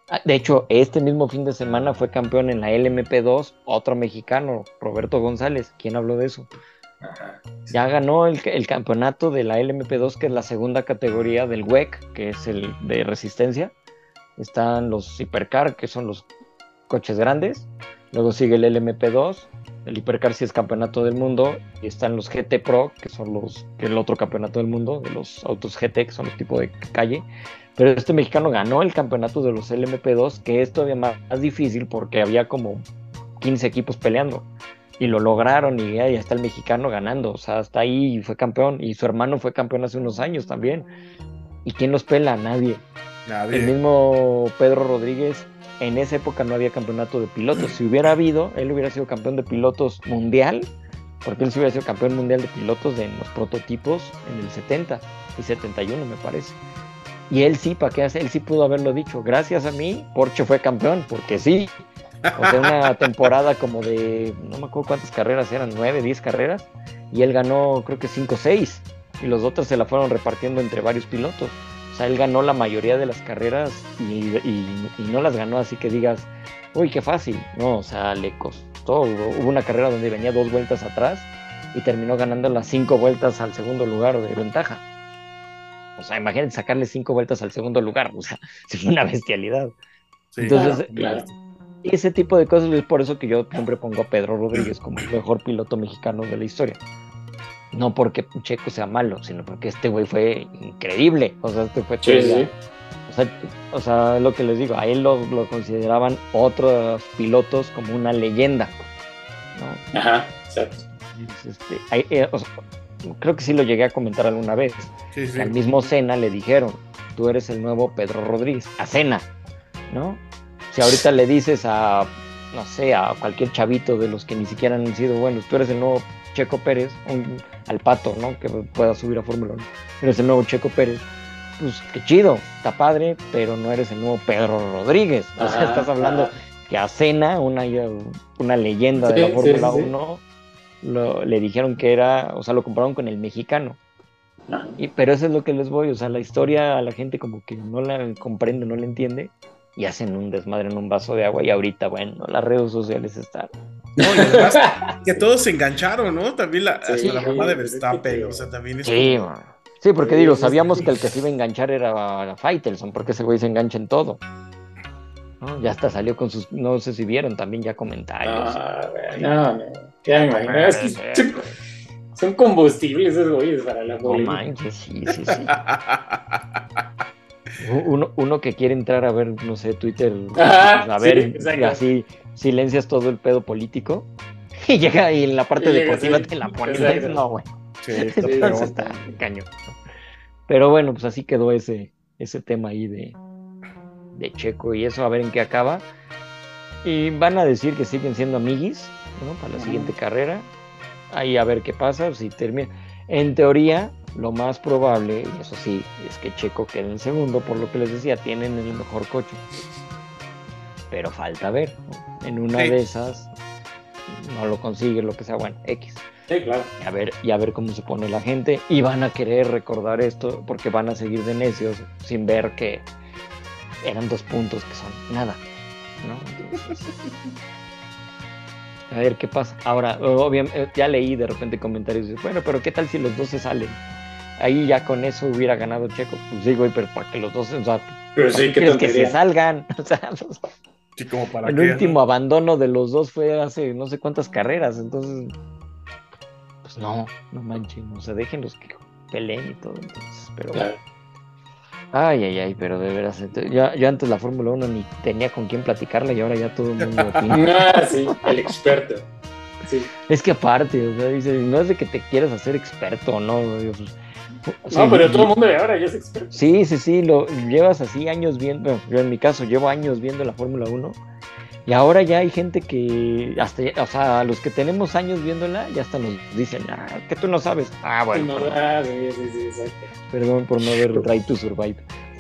Ah, De hecho, este mismo fin de semana fue campeón en la LMP2 otro mexicano, Roberto González. ¿Quién habló de eso? Ya ganó el, campeonato de la LMP2, que es la segunda categoría del WEC, que es el de resistencia. Están los Hipercar, que son los coches grandes. Luego sigue el LMP2. El Hipercar sí es campeonato del mundo. Y están los GT Pro, que son los que el otro campeonato del mundo, de los autos GT, que son los tipos de calle. Pero este mexicano ganó el campeonato de los LMP2, que es todavía más, más difícil porque había como 15 equipos peleando y lo lograron y ya, ya está el mexicano ganando, o sea, hasta ahí y fue campeón y su hermano fue campeón hace unos años también. ¿Y quién los pela? Nadie.
Nadie.
El mismo Pedro Rodríguez, en esa época no había campeonato de pilotos. Si hubiera habido, él hubiera sido campeón de pilotos mundial, porque él sí hubiera sido campeón mundial de pilotos de en los prototipos en el 70 y 71 me parece. Y él sí, ¿para qué hace? Él sí pudo haberlo dicho. Gracias a mí, Porsche fue campeón, porque sí. O sea, una temporada como de, no me acuerdo cuántas carreras eran, nueve, diez carreras, y él ganó creo que cinco o seis, y los otros se la fueron repartiendo entre varios pilotos. O sea, él ganó la mayoría de las carreras y, y- y no las ganó así que digas, uy, qué fácil. No, o sea, le costó. Hubo hubo una carrera donde venía dos vueltas atrás y terminó ganando las cinco vueltas al segundo lugar de ventaja. O sea, imagínate sacarle cinco vueltas al segundo lugar. O sea, fue una bestialidad.
Sí.
Entonces,
Claro, claro.
Ese tipo de cosas es por eso que yo siempre pongo a Pedro Rodríguez como el mejor piloto mexicano de la historia. No porque Checo sea malo, sino porque este güey fue increíble. O sea, este fue
Sí.
O sea, o sea, lo que les digo, a él lo, lo consideraban otros pilotos como una leyenda. ¿no?
Ajá, exacto.
Este, ahí, eh, o sea, creo que sí lo llegué a comentar alguna vez.
Sí, sí.
Al mismo Cena le dijeron, tú eres el nuevo Pedro Rodríguez, a Cena, ¿no? Si ahorita le dices a, no sé, a cualquier chavito de los que ni siquiera han sido buenos, tú eres el nuevo Checo Pérez, un- al pato, ¿no? Que pueda subir a Fórmula 1, eres el nuevo Checo Pérez, pues qué chido, está padre, pero no eres el nuevo Pedro Rodríguez. O sea,
Ajá,
estás hablando
ajá.
que a Cena, una, una leyenda de la Fórmula
sí, sí.
1, lo- le dijeron que era, o sea, lo compararon con el mexicano.
Ajá.
Y, pero eso es lo que les voy, o sea, la historia a la gente como que no la comprende, no la entiende y hacen un desmadre en un vaso de agua y ahorita, bueno, las redes sociales están.
No, y además que todos se engancharon, ¿no? También la,
Sí,
hasta la mamá de Verstappen,
sí.
o sea, también es
Sí, man. sí, porque
Sí,
digo, sabíamos que el que se iba a enganchar era Faitelson, porque ese güey se engancha en todo. ¿no? Ya hasta salió con sus, no sé si vieron también ya comentarios.
Ah, güey, no, no. Ya me imagino. Es que son, son combustibles esos güeyes para la
no
polémica.
manches, sí, sí, sí. Uno, uno que quiere entrar a ver, no sé, Twitter,
Ajá,
a
sí,
ver,
exacto.
así silencias todo el pedo político y llega y en la parte
llega,
deportiva
sí,
te la ponen.
exacto.
No, güey.
Sí, está
Sí,
peor.
Entonces está cañón. Pero bueno, pues así quedó ese, ese tema ahí de, de Checo y eso, a ver en qué acaba. Y van a decir que siguen siendo amiguis, ¿no? Para la siguiente carrera. Ahí a ver qué pasa, si termina. En teoría, lo más probable, y eso sí, es que Checo quede en segundo, por lo que les decía, tienen el mejor coche. Pero falta ver, ¿no? En una
Sí.
de esas no lo consigue, lo que sea, bueno, X
Sí, claro.
y a ver, y a ver cómo se pone la gente. Y van a querer recordar esto porque van a seguir de necios sin ver que eran dos puntos que son nada. ¿no? Entonces, a ver qué pasa. Ahora, obviamente, ya leí de repente comentarios bueno, pero ¿qué tal si los dos se salen? Ahí ya con eso hubiera ganado Checo. Pues sí, güey, pero para que los dos, o sea,
Pero
¿para
sí,
qué
qué
quieres que se salgan? O sea,
Sí, como para
el
qué,
último abandono de los dos fue hace no sé cuántas carreras, entonces, pues no, no manchen, no se dejen los que peleen y todo, entonces, pero
Claro.
ay, ay, ay, pero de veras, ya, yo antes la Fórmula 1 ni tenía con quién platicarla y ahora ya todo el mundo opina.
Ah, sí, el experto. Sí.
es que aparte, o sea, dice, no es de que te quieras hacer experto o no, pues, sea,
No, pero todo el mundo de ahora ya es experto.
Sí, sí, sí, lo llevas así años viendo, yo en mi caso llevo años viendo la Fórmula 1 y ahora ya hay gente que hasta, o sea, los que tenemos años viéndola ya hasta nos dicen, ah, que tú no sabes. Ah, bueno,
No,
perdón,
ah, sí, sí, sí,
perdón por no ver Drive to Survive.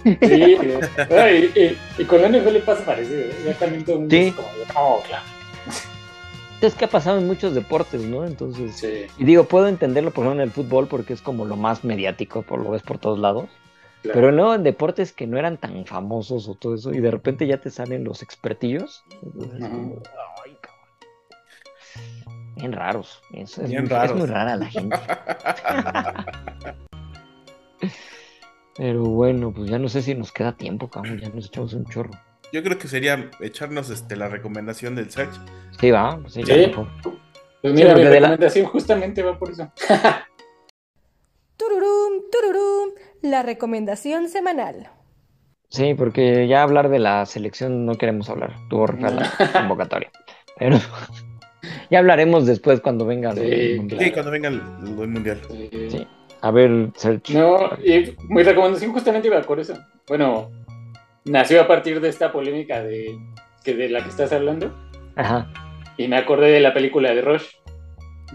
Sí, y, y- y con la NFL pasa parecido. ¿eh? Ya también todo el mundo
Sí.
es como, oh, claro.
Es que ha pasado en muchos deportes, ¿no? Entonces,
Sí,
y digo, puedo entenderlo por ejemplo en el fútbol porque es como lo más mediático, por lo ves por todos lados.
claro.
Pero luego en deportes que no eran tan famosos o todo eso, y de repente ya te salen los expertillos. entonces, como, ay, cabrón. Bien raros. Es, es
Bien
muy,
raros.
es muy rara la gente. Pero bueno, pues ya no sé si nos queda tiempo, cabrón. Ya nos echamos un chorro.
Yo creo que sería echarnos este, la recomendación del search.
Sí, va. Pues sí, ya
Sí. Pues mira,
porque
mi
la-
recomendación justamente va por eso.
Tururum, tururum, la recomendación semanal.
Sí, porque ya hablar de la selección no queremos hablar. Tuvo fea la convocatoria. Pero ya hablaremos después cuando venga
Sí,
del mundial.
Sí, cuando venga el, el mundial.
Sí. A ver, Sergio.
No, y mi recomendación justamente iba por eso. Bueno, nació a partir de esta polémica de, que de la que estás hablando.
Ajá.
Y me acordé de la película de Rush,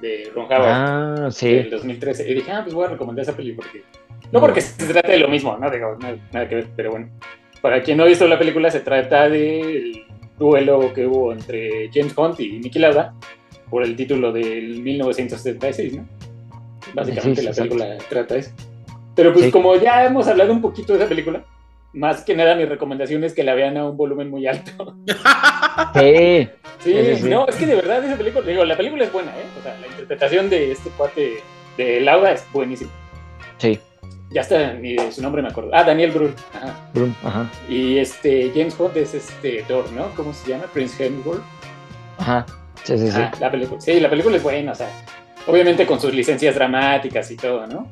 de Ron Howard,
Ah,
del
sí.
2013. Y dije, ah, pues voy a recomendar esa película. Porque... No porque se trata de lo mismo, no digo, nada, nada que ver, pero bueno. Para quien no ha visto la película, se trata del duelo que hubo entre James Hunt y Nicky Lauda por el título del 1976, ¿no? Básicamente
Sí, sí,
la película trata eso. Pero pues como ya hemos hablado un poquito de esa película, más que nada mi recomendación es que la vean a un volumen muy alto.
Sí.
Sí,
Sí, sí, sí.
no, es que de verdad esa película, digo, la película es buena, ¿eh? O sea, la interpretación de este cuate de Lauda es buenísima.
Sí.
Ya está, ni de su nombre me acuerdo. Ah, Daniel Brühl. Ajá.
Brum, Ajá.
Y este, James Hunt es este Thor, ¿no? ¿Cómo se llama? Prince Hemsworth.
Ajá. Sí, sí, sí.
Ah, la película. Sí, la película es buena, o sea, obviamente con sus licencias dramáticas y todo, ¿no?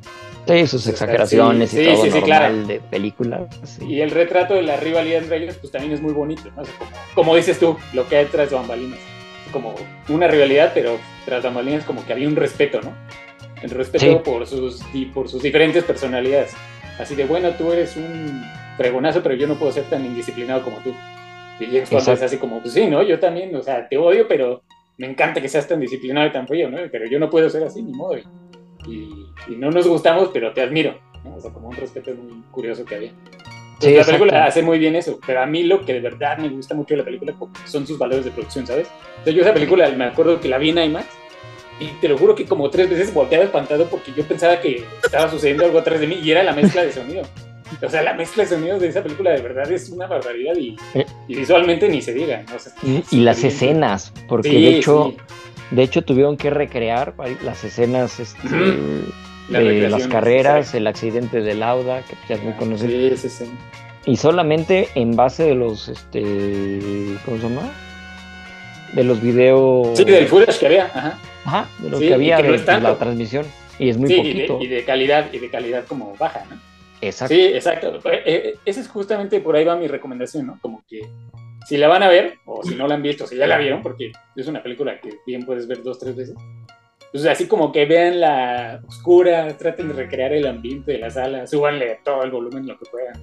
Sí, sus exageraciones
sí,
y todo
sí, sí,
normal
claro.
de películas. sí.
Y el retrato de la rivalidad entre ellos, pues también es muy bonito, ¿no? O sea, como, como dices tú, lo que hay tras bambalinas. Como una rivalidad, pero tras bambalinas como que había un respeto, ¿no? El respeto
Sí.
por, sus, y por sus diferentes personalidades. Así de, bueno, tú eres un fregonazo, pero yo no puedo ser tan indisciplinado como tú. Y James Bond es así como, pues sí, ¿no? Yo también, o sea, te odio, pero me encanta que seas tan disciplinado y tan frío, ¿no? Pero yo no puedo ser así, ni modo. Y, y- no nos gustamos, pero te admiro. ¿no? O sea, como un respeto muy curioso que había.
Sí,
la película hace muy bien eso, pero a mí lo que de verdad me gusta mucho de la película son sus valores de producción, ¿sabes? Entonces yo esa película me acuerdo que la vi en IMAX y te lo juro que como tres veces volteaba espantado porque yo pensaba que estaba sucediendo algo atrás de mí y era la mezcla de sonido. O sea, la mezcla de sonido de esa película de verdad es una barbaridad y,
Eh.
y visualmente ni se diga. ¿no? O sea,
Y, y las escenas, porque
Sí,
de hecho,
sí.
De hecho tuvieron que recrear las escenas este, de las carreras, el accidente de Lauda, que ya es muy conocido.
Sí, sí, sí.
Y solamente en base de los, este, ¿cómo se llama? De los videos.
Sí, del footage que había. Ajá.
Ajá, de lo que había
que
de, de la transmisión. Y es muy
sí, y de,
poquito.
y de calidad, y de calidad como baja, ¿no?
Exacto.
Sí, exacto. Eh, eh, Esa es justamente por ahí va mi recomendación, ¿no? Como que si la van a ver, o si no la han visto, si ya la vieron, porque es una película que bien puedes ver dos, tres veces. Pues así como que vean la oscura, traten de recrear el ambiente de la sala, súbanle todo el volumen lo que puedan.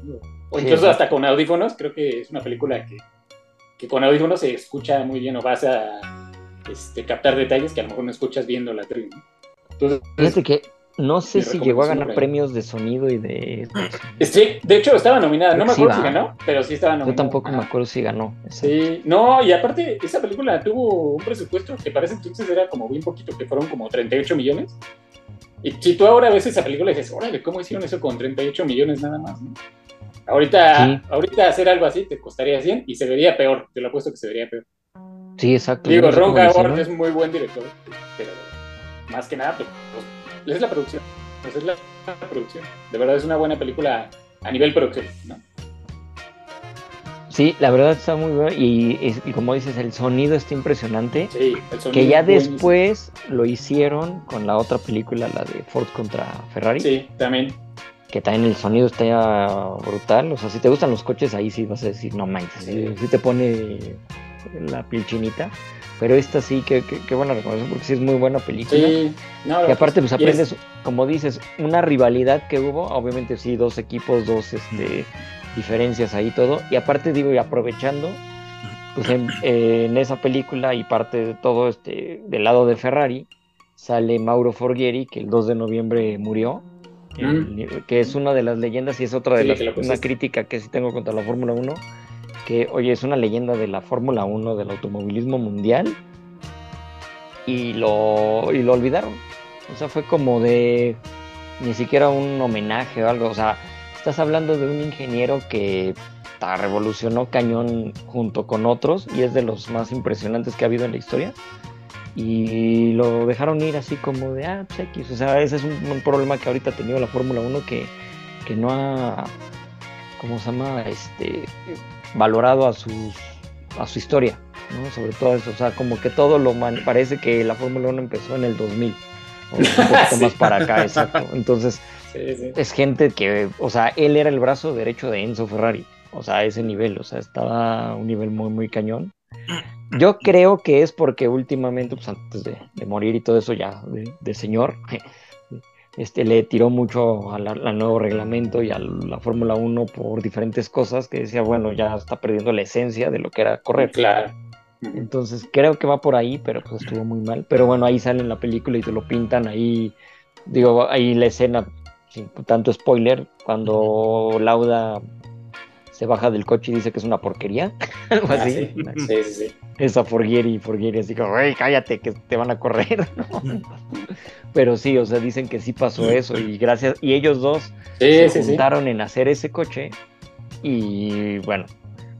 O
Sí,
incluso
exacto.
hasta con audífonos, creo que es una película que, que con audífonos se escucha muy bien o vas a este, captar detalles que a lo mejor no escuchas viendo la tri. ¿no? Entonces,
Fíjate que no sé si llegó a ganar premios de sonido y de.
sí, de hecho estaba nominada, no me
Sí,
acuerdo si ganó, pero sí estaba nominada.
Yo tampoco me acuerdo si ganó.
Sí, no, y aparte, esa película tuvo un presupuesto que parece entonces era como bien poquito, que fueron como 38 millones. Y si tú ahora ves esa película y dices, órale, ¿cómo hicieron eso con 38 millones nada más? no? Ahorita,
Sí.
ahorita hacer algo así te costaría 100 y se vería peor, te lo apuesto que se vería peor.
Sí, exacto.
Digo, Ron Howard
hicieron.
es muy buen director, pero más que nada, pues, pues, es la producción. Es la, la producción. De verdad es una buena película a nivel producción, ¿no?
Sí, la verdad está muy bueno. Y, es- y como dices, el sonido está impresionante.
Sí, el sonido
Que ya
buenísimo.
después lo hicieron con la otra película, la de Ford contra Ferrari.
Sí, también.
Que también el sonido está brutal. O sea, si te gustan los coches, ahí sí vas a decir, no manches, sí, sí te pone la piel chinita. Pero esta sí, que, que, que buena recomendación, porque sí es muy buena película.
Sí, no,
Y aparte, pues
y es-
aprendes, como dices, una rivalidad que hubo, obviamente sí, dos equipos, dos este, diferencias ahí todo. Y aparte, digo, y aprovechando, pues en, eh, en esa película y parte de todo este, del lado de Ferrari, sale Mauro Forghieri, que el 2 de noviembre murió, el- que es una de las leyendas y es otra de
Sí,
las, una crítica que sí tengo contra la Fórmula 1, que oye, es una leyenda de la Fórmula 1, del automovilismo mundial, y lo, y lo olvidaron. O sea, fue como de ni siquiera un homenaje o algo. O sea, estás hablando de un ingeniero que revolucionó cañón junto con otros y es de los más impresionantes que ha habido en la historia. Y lo dejaron ir así como de, ah, pues X. O sea, ese es un, un problema que ahorita ha tenido la Fórmula 1 que, que no ha, ¿cómo se llama? Este, valorado a, sus, a su historia, ¿no? Sobre todo eso. O sea, como que todo lo man- parece que la Fórmula 1 empezó en el 2000. O un poquito
Sí.
más para acá, exacto. Entonces,
Sí, sí.
es gente que, o sea, él era el brazo derecho de Enzo Ferrari, o sea, a ese nivel, o sea, estaba a un nivel muy, muy cañón. Yo creo que es porque últimamente, pues antes de, de morir y todo eso ya de, de señor, este, le tiró mucho al al nuevo reglamento y a la Fórmula 1 por diferentes cosas que decía, bueno, ya está perdiendo la esencia de lo que era correr.
Claro.
Entonces creo que va por ahí, pero pues estuvo muy mal. Pero bueno, ahí sale en la película y te lo pintan ahí. Digo, ahí la escena, sin tanto spoiler, cuando Lauda se baja del coche y dice que es una porquería. Algo
Ah,
así.
sí. Sí, sí.
Esa Forgieri, Forgieri, así como, hey, cállate, que te van a correr. ¿no? Pero sí, o sea, dicen que sí pasó eso y gracias. Y ellos dos se juntaron en hacer ese coche y bueno,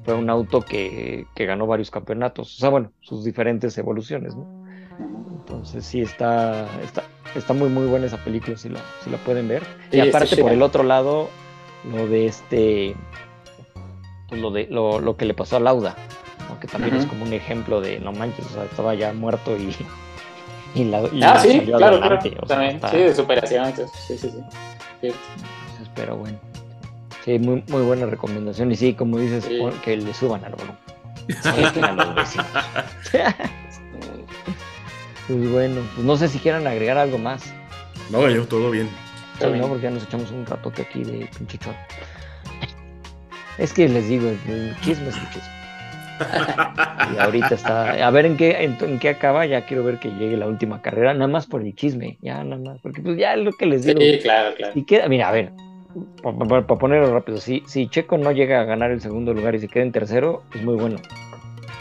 fue un auto que, que ganó varios campeonatos, o sea, bueno, sus diferentes evoluciones, ¿no? Entonces sí está, está, está muy muy buena esa película, si la, si la pueden ver. Y aparte por el otro lado, lo de este, pues lo de lo, lo que le pasó a Lauda, ¿no? que también es como un ejemplo de no manches, o sea, estaba ya muerto y, y la y
Ah, sí,
salió
claro,
adelante,
claro.
o sea,
También,
está-
sí, de superación. entonces, Sí, sí, sí.
Entonces, pero bueno. Sí, muy, muy buena recomendación. Y sí, como dices,
Sí.
que le suban al a los vecinos. pues bueno, pues no sé si quieran agregar algo más.
No, yo todo bien.
Sí,
bien.
¿no? Porque ya nos echamos un ratote aquí de pinche chorro. Es que les digo, el chisme es el chisme. Y ahorita está. A ver en qué, en, en qué acaba. Ya quiero ver que llegue la última carrera. Nada más por el chisme. Ya, nada más. Porque pues ya es lo que les digo.
Sí, claro, claro.
Si queda, mira, a ver, para ponerlo rápido, si, si Checo no llega a ganar el segundo lugar y se queda en tercero, es muy bueno.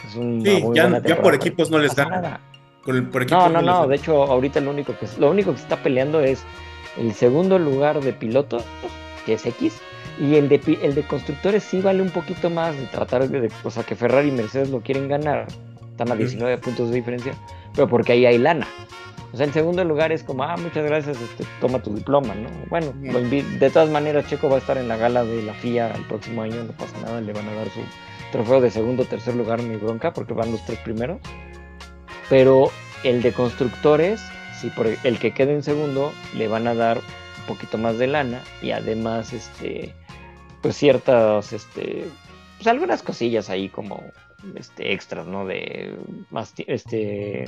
Es una
Sí,
muy
ya- ya por equipos no les
pasa
gana.
nada.
Con el- por equipos
No, no, no. De hecho, ahorita lo único que lo único que se está peleando es el segundo lugar de pilotos, que es X, y el de el de constructores sí vale un poquito más de tratar de, o sea, que Ferrari y Mercedes lo quieren ganar. Están a
Ujú.
19 puntos de diferencia, pero porque ahí hay lana. O sea, el segundo lugar es como, ah, muchas gracias, este, toma tu diploma, ¿no? Bueno, lo de todas maneras, Checo va a estar en la gala de la FIA el próximo año, no pasa nada, le van a dar su trofeo de segundo o tercer lugar, ni bronca, porque van los tres primeros. Pero el de constructores, si por el que quede en segundo, le van a dar un poquito más de lana y además, este, pues ciertas, este, pues algunas cosillas ahí como, este, extras, ¿no? De más, este,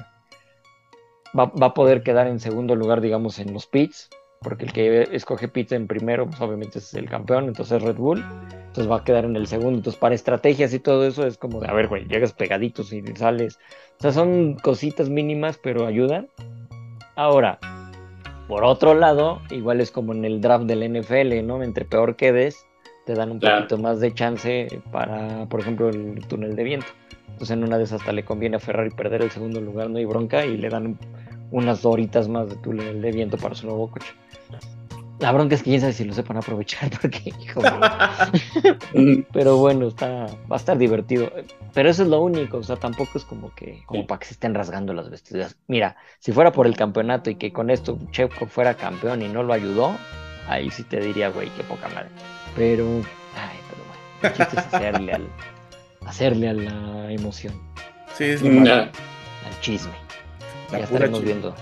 va, va a poder quedar en segundo lugar, digamos, en los pits, porque el que escoge pits en primero, pues obviamente es el campeón, entonces Red Bull, entonces va a quedar en el segundo, entonces para estrategias y todo eso es como de, a ver, güey, llegas pegaditos y sales, o sea, son cositas mínimas, pero ayudan. Ahora, por otro lado, igual es como en el draft del NFL, ¿no? Entre peor quedes, te dan un
Claro.
poquito más de chance para, por ejemplo, el túnel de viento. Entonces en una de esas hasta le conviene a Ferrari perder el segundo lugar, no hay bronca, y le dan un- unas horitas más de túnel de viento para su nuevo coche. La bronca es que quién sabe si lo sepan aprovechar, porque, hijo, pero bueno, está, va a estar divertido. Pero eso es lo único, o sea, tampoco es como que, como para que se estén rasgando las vestiduras. Mira, si fuera por el campeonato y que con esto Checo fuera campeón y no lo ayudó, ahí sí te diría, güey, qué poca madre. Pero, ay, pero bueno, el chiste es hacerle al, hacerle a la emoción,
Sí, es malo.
al chisme.
La
ya estaremos viendo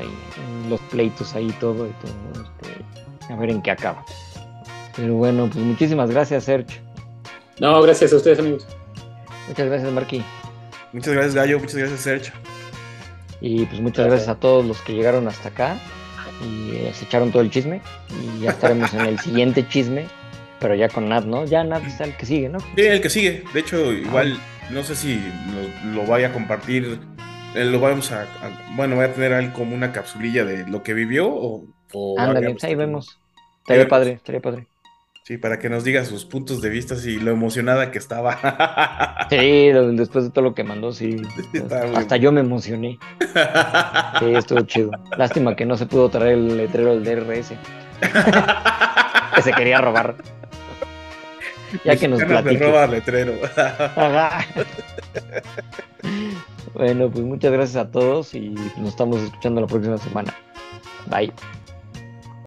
ahí los pleitos ahí todo y todo, este, a ver en qué acaba. Pero bueno, pues muchísimas gracias, Serge.
No, gracias a ustedes, amigos.
Muchas gracias, Marquis.
Muchas gracias, Gallo. Muchas gracias, Sergio.
Y pues muchas gracias a todos los que llegaron hasta acá y eh, se echaron todo el chisme. Y ya estaremos en el siguiente chisme, pero ya con Nat, ¿no? Ya Nat está el que sigue, ¿no?
Sí, el que sigue. De hecho, igual, no sé si lo, lo vaya a compartir. eh, Lo vamos a, a- Bueno, voy a tener ahí como una capsulilla de lo que vivió o. o
Ándale, pues ahí vemos. Estaría padre, estaría padre.
Sí, para que nos diga sus puntos de vista y lo emocionada que estaba.
Sí, después de todo lo que mandó, sí.
Muy
Hasta yo me emocioné. Sí, estuvo chido. Lástima que no se pudo traer el letrero del DRS. que se quería robar. Ya que nos
Mexicanos me
platique.
roba letrero.
Ajá. Bueno, pues muchas gracias a todos y nos estamos escuchando la próxima semana. Bye.